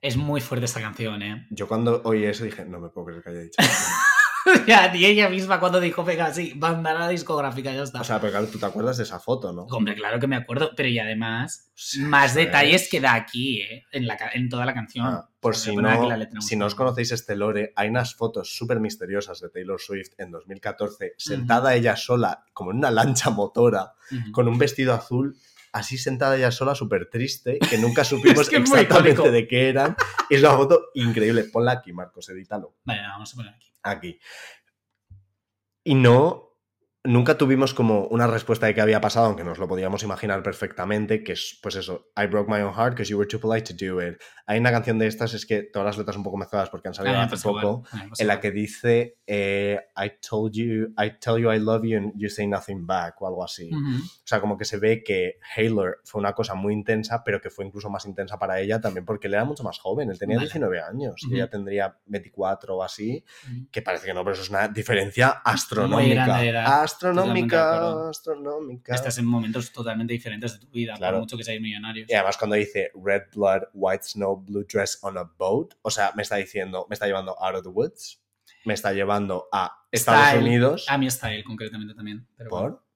Es muy fuerte esta canción, ¿eh? Yo cuando oí eso dije, no me puedo creer que haya dicho ya, ni ella misma cuando dijo, venga, sí, bandana discográfica, ya está. O sea, pero claro, tú te acuerdas de esa foto, ¿no? Hombre, claro que me acuerdo, pero y además, Sí, más ¿sabes? detalles que da aquí, ¿eh? En, la, en toda la canción. Ah, por sea, si no, la si no os conocéis este lore, hay unas fotos súper misteriosas de Taylor Swift en 2014, sentada ella sola, como en una lancha motora, con un vestido azul, así sentada ella sola, súper triste, que nunca supimos Es que exactamente de qué eran. Es una foto increíble. Ponla aquí, Marcos, edítalo. Vale, la vamos a poner aquí. Aquí. Y no. Nunca tuvimos como una respuesta de qué había pasado, aunque nos lo podíamos imaginar perfectamente, que es pues eso, I broke my own heart because you were too polite to do it. Hay una canción de estas, es que todas las letras un poco mezcladas porque han salido hace igual, poco, en la que dice eh, I told you, I tell you I love you and you say nothing back o algo así. Ujú. O sea, como que se ve que Haylor fue una cosa muy intensa, pero que fue incluso más intensa para ella también porque él era mucho más joven. Él tenía Vale. 19 años y Ujú. ella tendría 24 o así, Ujú. que parece que no, pero eso es una diferencia astronómica. grande de edad. Astronómica, astronómica. Estás en momentos totalmente diferentes de tu vida, Claro. por mucho que seáis millonarios. Y además cuando dice Red Blood, White Snow, Blue Dress on a Boat, o sea, me está diciendo, me está llevando out of the woods, me está llevando a Estados Style. Unidos. A mi style, concretamente también. pero bueno. ¿Por?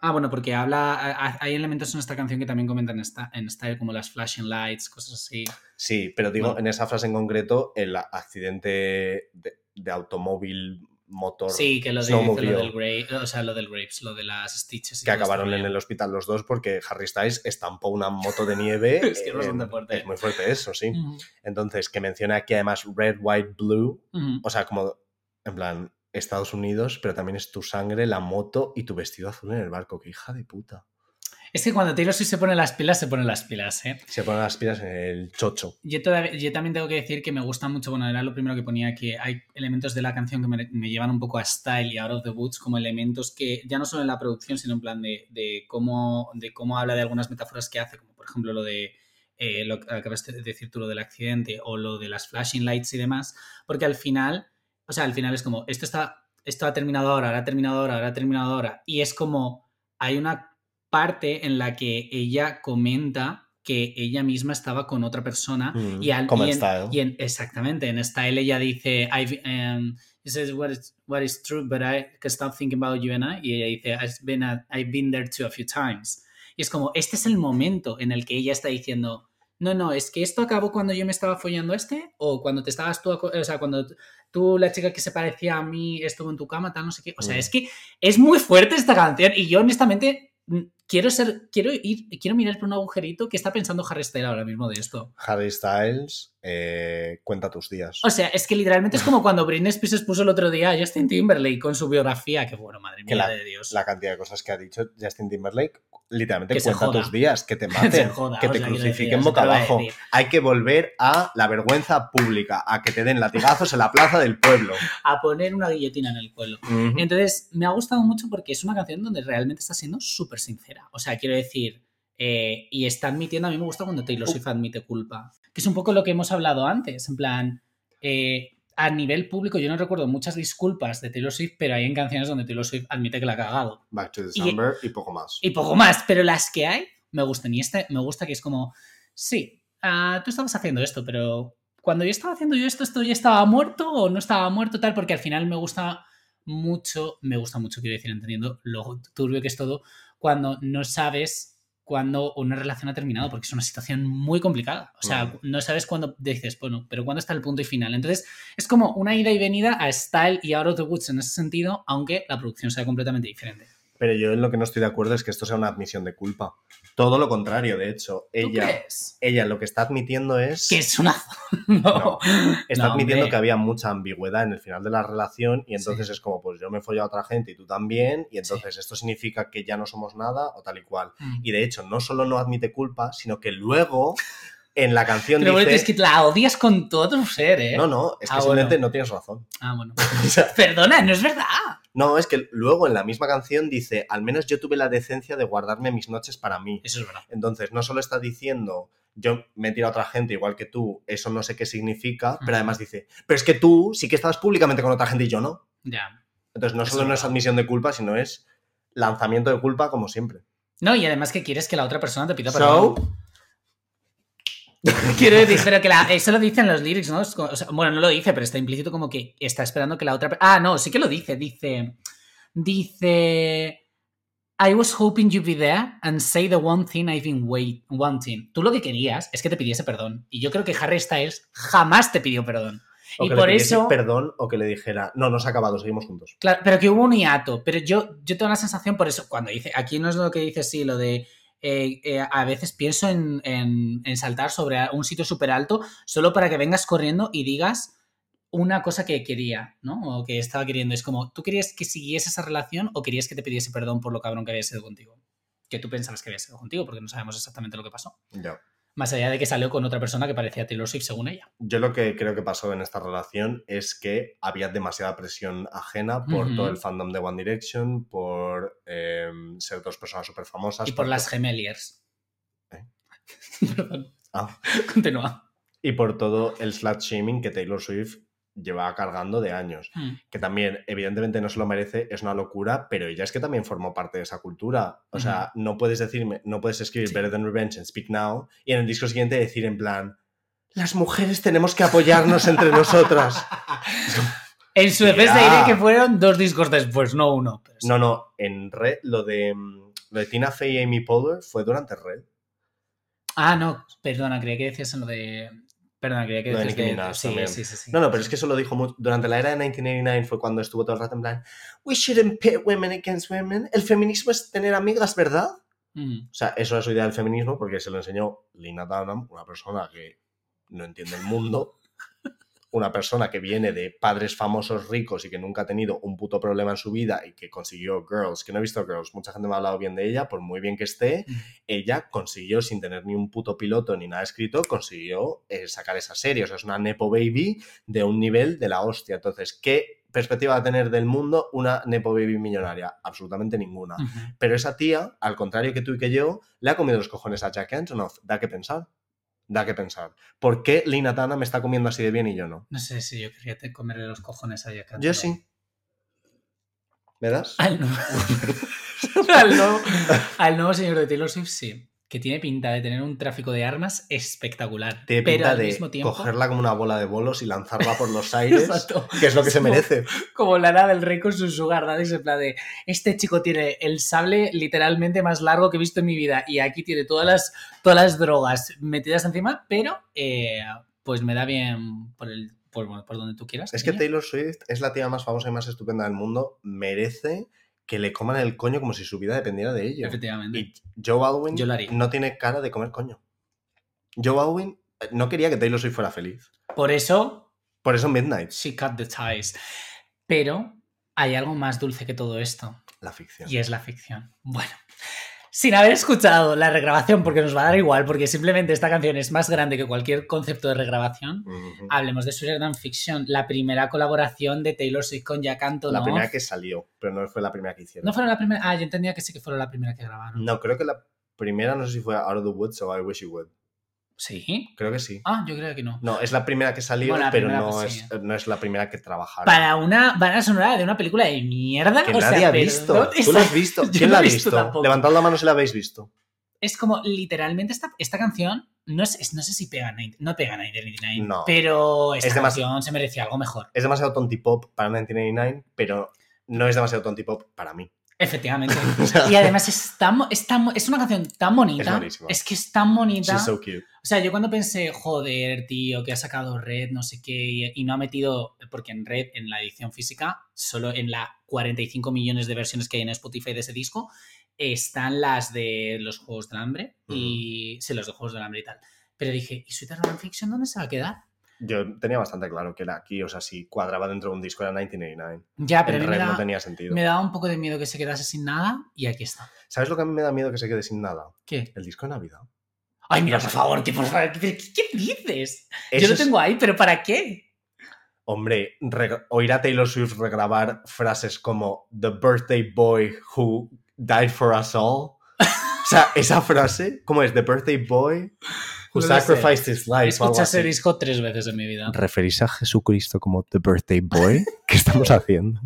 Ah, bueno, porque habla. Hay elementos en esta canción que también comentan en, esta, en style, como las flashing lights, cosas así. Sí, pero digo, Bueno. en esa frase en concreto, el accidente de, de automóvil, motor, Sí, que lo, de, dice lo del grape, o sea, lo del grapes, lo de las stitches. y que acabaron en el hospital los dos porque Harry Styles estampó una moto de nieve. Es que es bastante en- fuerte. Es muy fuerte eso, sí. Entonces, que menciona aquí además Red, White, Blue, o sea, como en plan Estados Unidos, pero también es tu sangre, la moto y tu vestido azul en el barco. ¡Qué hija de puta! Es que cuando Taylor Swift se pone las pilas, se pone las pilas, ¿eh? Se ponen las pilas en el chocho. Yo, todavía- yo también tengo que decir que me gusta mucho, bueno, era lo primero que ponía, que hay elementos de la canción que me, me llevan un poco a Style y Out of the Woods, como elementos que ya no solo en la producción, sino en plan de, de cómo, de cómo habla de algunas metáforas que hace, como por ejemplo lo de, eh, lo que acabas de decir tú, lo del accidente o lo de las flashing lights y demás, porque al final, o sea, al final es como, esto está, esto ha terminado ahora, ahora ha terminado ahora, ahora ha terminado ahora, y es como, hay una parte en la que ella comenta que ella misma estaba con otra persona Mm, y, al, como y en y en- exactamente, en Style ella dice, I've, um, he says, what is, what is true, but I can stop thinking about you and I. Y ella dice, I've been, a- I've been there too a few times. Y es como, este es el momento en el que ella está diciendo, no, no, es que esto acabó cuando yo me estaba follando a este, o cuando te estabas tú, o sea, cuando tú, la chica que se parecía a mí, estuvo en tu cama, tal, no sé qué. O sea, Mm. es que es muy fuerte esta canción y yo honestamente mm, quiero ser, quiero ir, quiero mirar por un agujerito que está pensando Harry Styles ahora mismo de esto. Harry Styles, eh, cuenta tus días. O sea, es que literalmente es como cuando Britney Spears puso el otro día a Justin Timberlake con su biografía, que bueno, madre Que mía la- de Dios. la cantidad de cosas que ha dicho Justin Timberlake, literalmente Que cuenta tus días, que te maten, joda, que te crucifiquen boca abajo. Hay que volver a la vergüenza pública, a que te den latigazos en la plaza del pueblo. A poner una guillotina en el. Ujú. Entonces, me ha gustado mucho porque es una canción donde realmente está siendo súper sincera. O sea, quiero decir, eh, y está admitiendo, a mí me gusta cuando Taylor Swift admite culpa. Que es un poco lo que hemos hablado antes, en plan, eh, a nivel público yo no recuerdo muchas disculpas de Taylor Swift, pero hay en canciones donde Taylor Swift admite que la ha cagado. Back to December y, poco más. Y poco más, pero las que hay me gustan. Y este me gusta que es como, sí, ah, tú estabas haciendo esto, pero cuando yo estaba haciendo yo esto, esto ya estaba muerto o no estaba muerto tal, porque al final me gusta mucho, me gusta mucho, quiero decir, entendiendo lo turbio que es todo, cuando no sabes cuándo una relación ha terminado, porque es una situación muy complicada. O sea, no sabes cuándo dices, bueno, pero cuándo está el punto y final. Entonces, es como una ida y venida a Style y Out of the Woods en ese sentido, aunque la producción sea completamente diferente. Pero yo en lo que no estoy de acuerdo es que esto sea una admisión de culpa. Todo lo contrario, de hecho. ¿Tú Ella, crees? ella lo que está admitiendo es. Que es una... no. Está No, admitiendo hombre. que había mucha ambigüedad en el final de la relación y entonces Sí. es como, pues yo me follo a otra gente y tú también, y entonces esto significa que ya no somos nada o tal y cual. Mm. Y de hecho, no solo no admite culpa, sino que luego en la canción Pero dice... es que la odias con todo tu ser, ¿eh? No, no, es que Ah, simplemente bueno. no tienes razón. Ah, bueno. O sea, Perdona, no es verdad. no, es que luego en la misma canción dice, al menos yo tuve la decencia de guardarme mis noches para mí. Eso es verdad. Entonces, no solo está diciendo, yo me he tirado a otra gente igual que tú, eso no sé qué significa, pero además dice, pero es que tú sí que estabas públicamente con otra gente y yo no. Ya. Entonces, no solo no es admisión de culpa, sino es lanzamiento de culpa como siempre. No, y además que quieres que la otra persona te pida So, perdón. Quiero decir, pero que la, eso lo dicen los lyrics, ¿no? O sea, bueno, no lo dice, pero está implícito como que está esperando que la otra... Ah, no, sí que lo dice. Dice... Dice... I was hoping you'd be there and say the one thing I've been wait, wanting. Tú lo que querías es que te pidiese perdón. Y yo creo que Harry Styles jamás te pidió perdón. o y que por le eso... perdón o que le dijera, no, no se ha acabado, seguimos juntos. Claro, pero que hubo un hiato. Pero yo, yo tengo la sensación, por eso, cuando dice, aquí no es lo que dice, sí, lo de eh, eh, a veces pienso en, en- saltar sobre un sitio súper alto solo para que vengas corriendo y digas una cosa que quería, ¿no? O que estaba queriendo. Es como, ¿tú querías que siguiese esa relación o querías que te pidiese perdón por lo cabrón que había sido contigo? Que tú pensabas que había sido contigo, porque no sabemos exactamente lo que pasó. Ya. Más allá de que salió con otra persona que parecía Taylor Swift según ella. Yo lo que creo que pasó en esta relación es que había demasiada presión ajena por todo el fandom de One Direction, por eh, ser dos personas súper famosas. Y por las gemeliers. ¿Eh? Perdón. Ah. Continúa. y por todo el slut shaming que Taylor Swift lleva cargando de años. Mm. Que también, evidentemente, no se lo merece, es una locura, pero ella es que también formó parte de esa cultura. O sea, no puedes decirme, no puedes escribir Sí. Better Than Revenge and Speak Now y en el disco siguiente decir en plan, las mujeres tenemos que apoyarnos entre nosotras. En su defensa diré que fueron dos discos después, no uno. pero sí. No, no, en Red, lo de, mm, lo de Tina Fey y Amy Poehler fue durante Red. Ah, no, perdona, creía que decías en lo de. Perdona, creía que Nicki. Minaj sí, también. sí, sí. No, no, pero es que eso lo dijo durante la era de 1989 fue cuando estuvo todo el rato en plan, we shouldn't pit women against women. El feminismo es tener amigas, ¿verdad? Mm. O sea, eso es su idea del feminismo porque se lo enseñó Lina Dunham, una persona que no entiende el mundo, una persona que viene de padres famosos ricos y que nunca ha tenido un puto problema en su vida y que consiguió Girls, que no he visto Girls, mucha gente me ha hablado bien de ella, por muy bien que esté, Mm. ella consiguió sin tener ni un puto piloto ni nada escrito, consiguió eh, sacar esa serie, o sea, es una Nepo Baby de un nivel de la hostia. Entonces, ¿qué perspectiva va a tener del mundo una Nepo Baby millonaria? Absolutamente ninguna. Pero esa tía, al contrario que tú y que yo, le ha comido los cojones a Jack Antonoff. Da que pensar. Da que pensar. ¿Por qué Lina Tana me está comiendo así de bien y yo no? No sé si yo quería te- comerle los cojones a Jack Yo sí. ¿Me das? Al nuevo señor de Taylor Swift, sí. Que tiene pinta de tener un tráfico de armas espectacular. Tiene pero pinta al de mismo tiempo. cogerla como una bola de bolos y lanzarla por los aires, Exacto. que es lo que se Como- merece. Como Lana del Rey con su sugar daddy, en plan de este chico tiene el sable literalmente más largo que he visto en mi vida y aquí tiene todas las, todas las drogas metidas encima, pero eh, pues me da bien por el por, bueno, por donde tú quieras. Es que. Taylor Swift es la tía más famosa y más estupenda del mundo. Merece que le coman el coño como si su vida dependiera de ello. Efectivamente. Y Joe Alwyn no tiene cara de comer coño. Joe Alwyn eh, no quería que Taylor Swift fuera feliz. Por eso, Por eso Midnight, she cut the ties. Pero hay algo más dulce que todo esto. la ficción. Y es la ficción. Bueno, sin haber escuchado la regrabación, porque nos va a dar igual, porque simplemente esta canción es más grande que cualquier concepto de regrabación, hablemos de Than Fiction, la primera colaboración de Taylor Swift con Jack Antonoff. La primera que salió, pero no fue la primera que hicieron. ¿No fueron la primera? Ah, yo entendía que sí que fueron la primera que grabaron. No, creo que la primera, no sé si fue Out of the Woods o I Wish You Would. ¿Sí? Creo que sí. Ah, yo creo que no. No, es la primera que salió, Bueno, pero no, pues, es, sí. no es la primera que trabajaron. Para una banda sonora de una película de mierda. que o sea, nadie ha perdón, visto. ¿Tú la has visto? Yo ¿Quién no la ha visto? visto. Levantad la mano si la habéis visto. Es como literalmente esta, esta canción. No, es, no sé si pega, 90 no pega 1999, No. pero esta Es canción se merecía algo mejor. Es demasiado tontipop para 1999, pero no es demasiado tontipop para mí. Efectivamente. y además es, tan, es, tan- es una canción tan bonita. Es. Es que es tan bonita. She's so cute. O sea, yo cuando pensé, joder, tío, que ha sacado Red, no sé qué, y, y no ha metido, porque en Red, en la edición física, solo en las 45 millones de versiones que hay en Spotify de ese disco, están las de los Juegos del Hambre y. Sí, los de Juegos del Hambre y tal. Pero dije, ¿y Sweet Urban Fiction dónde se va a quedar? Yo tenía bastante claro que era aquí, o sea, si cuadraba dentro de un disco era 1989. Ya, pero me no tenía sentido. me daba un poco de miedo que se quedase sin nada y aquí está. ¿Sabes lo que a mí me da miedo que se quede sin nada? ¿Qué? El disco de Navidad. Ay, mira, por favor, que por favor, ¿qué, dices? Yo lo tengo ahí, pero ¿para qué? Hombre, re- oír a Taylor Swift regrabar frases como The birthday boy who died for us all. O sea, esa frase, ¿cómo es? The birthday boy who sacrificed his life. Escuché ese disco tres veces en mi vida. ¿Referís a Jesucristo como The birthday boy? ¿Qué estamos haciendo?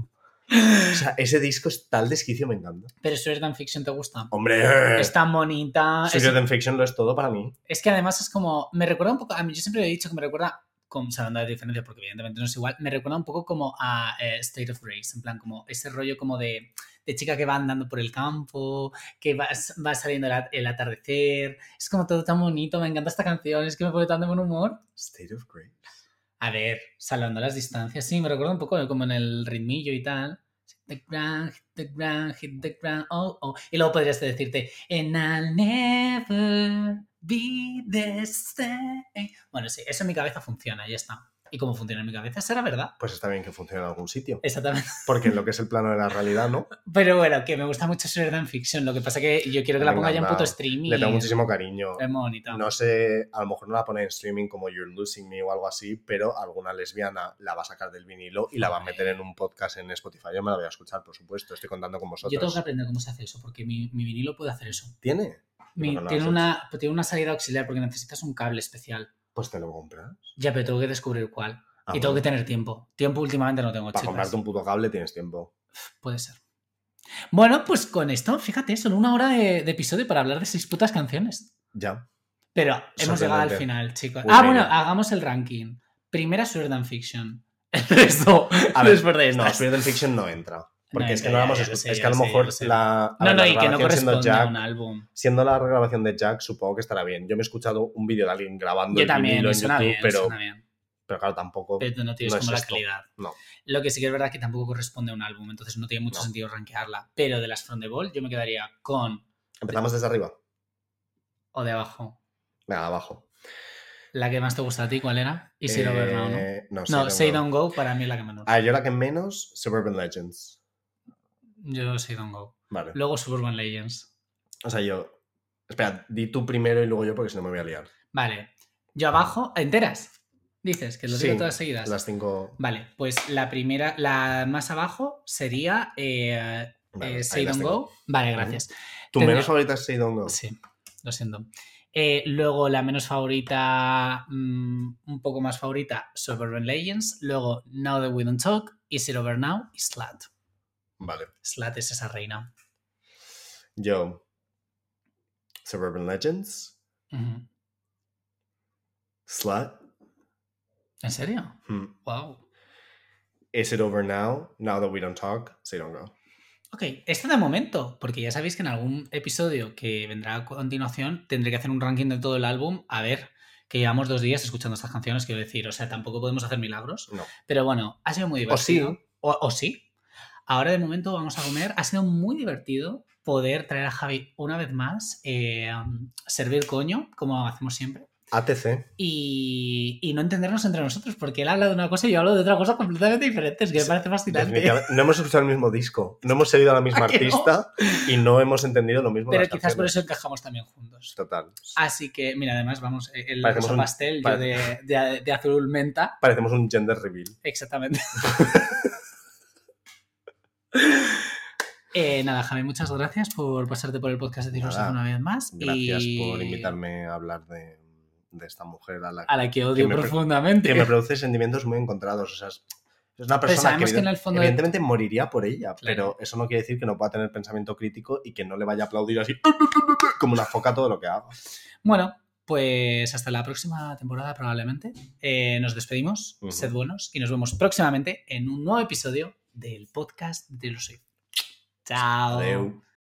O sea, ese disco es tal desquicio, me encanta. Pero and Fiction te gusta. Hombre, Es tan bonita. Es, Secret and Fiction lo es todo para mí. es que además es como. Me recuerda un poco. A mí, yo siempre he dicho que me recuerda. Con, sabiendo la diferencia, porque evidentemente no es igual. Me recuerda un poco como a eh, State of Grace. En plan, como ese rollo como de, de chica que va andando por el campo, que va, va saliendo el, atardecer. Es como todo tan bonito. Me encanta esta canción. Es que me pone tan de buen humor. State of Grace. A ver, salvando las distancias, sí, me recuerda un poco como en el ritmillo y tal. Hit the ground, hit the ground, hit the ground, oh, oh. Y luego podrías decirte, and I'll never be the same. Bueno, sí, eso en mi cabeza funciona, ya está. Y como funciona en mi cabeza, será verdad. Pues está bien que funcione en algún sitio. Exactamente. Porque en lo que es el plano de la realidad, ¿no? Pero bueno, que me gusta mucho Sheridan Fiction. Lo que pasa que yo quiero que la ponga ya en puto streaming. Le tengo muchísimo cariño. Es bonita. No sé, a lo mejor no la pone en streaming como You're Losing Me o algo así, pero alguna lesbiana la va a sacar del vinilo y la va a meter en un podcast en Spotify. Yo me la voy a escuchar, por supuesto. Estoy contando con yo tengo que vosotros. aprender cómo se hace eso, porque mi, mi vinilo puede hacer eso. ¿Tiene? Mi- No, no, tiene, eso una, tiene una salida auxiliar porque necesitas un cable especial. Pues te lo compras. Ya, pero tengo que descubrir cuál. Ah, y tengo que tener tiempo. Tiempo últimamente no tengo, Para comprarte un puto cable tienes tiempo. Puede ser. Bueno, pues con esto, fíjate, son una hora de, de episodio para hablar de seis putas canciones. Ya. Pero hemos llegado al final, chicos. Muy ah, bien. bueno, hagamos el ranking. Primera Sword and Fiction. El resto, A ver, No. Spirit and Fiction no entra. Porque No es que no lo escuchado. sé, Es que a lo mejor la. No, no, y que no siendo a un álbum. Siendo la grabación de Jack, supongo que estará bien. Yo me he escuchado un vídeo de alguien grabando Yo el también, en YouTube, bien, pero, bien. pero claro, tampoco. Pero no tienes no es como la esto. calidad. No. Lo que sí que es verdad que tampoco corresponde a un álbum, entonces no tiene mucho sentido rankearla. Pero de las From the Ball, yo me quedaría con Empezamos desde arriba. o de abajo. Venga, abajo. La que más te gusta a ti, ¿cuál era? Y Zero Now, ¿no? Eh, No, No, Say Don't Don't Go para mí es la que menos. Ah, yo la que menos, Suburban Legends. Yo Say Don't Go. Vale. Luego Suburban Legends. O sea, yo. Espera, di tú primero y luego yo porque si no me voy a liar. Vale. Yo abajo, enteras. Dices, que lo digo Sí, todas seguidas. Las cinco. Vale, pues la primera, la más abajo sería eh, Vale, eh, Say Don't. Go. Vale, gracias. ¿Tu menos favorita es Say Don't Go? Sí, lo siento. Eh, luego la menos favorita, mm, un poco más favorita, Suburban Legends. Luego Now That We Don't Talk, Is It Over Now y Slat. Vale. Slat es esa reina. Yo. Suburban Legends. Ujú. Slut. ¿En serio? Hmm. Wow. Is it over now? Now that we don't talk, say don't go. Ok, esto de momento, porque ya sabéis que en algún episodio que vendrá a continuación tendré que hacer un ranking de todo el álbum. A ver, que llevamos dos días escuchando estas canciones, quiero decir, o sea, tampoco podemos hacer milagros. No. Pero bueno, ha sido muy O divertido. sí. O, o sí. Ahora de momento vamos a comer. Ha sido muy divertido poder traer a Javi una vez más, eh, servir coño, como hacemos siempre, ATC. y, y no entendernos entre nosotros, porque él habla de una cosa y yo hablo de otra cosa completamente diferente. Es que me parece fascinante. No hemos escuchado el mismo disco. No hemos seguido a la misma ¿A que no? artista y no hemos entendido lo mismo. Pero quizás por eso encajamos también juntos. Total. Así que, mira, además, vamos, eh, el Parecemos rosa un- pastel, yo de- de azul menta. Parecemos un gender reveal. Exactamente. Eh, nada, Javi, muchas gracias por pasarte por el podcast de Tiros Nada, una vez más. Gracias y por invitarme a hablar de, de esta mujer a la A la que odio que me- profundamente. que me produce sentimientos muy encontrados. O sea, es es una persona que, sabemos que en el fondo de- evidentemente moriría por ella, Claro. pero eso no quiere decir que no pueda tener pensamiento crítico y que no le vaya a aplaudir así como una foca todo lo que haga. Bueno, pues hasta la próxima temporada probablemente. Eh, nos despedimos, Ujú. sed buenos y nos vemos próximamente en un nuevo episodio del podcast de los. Chao.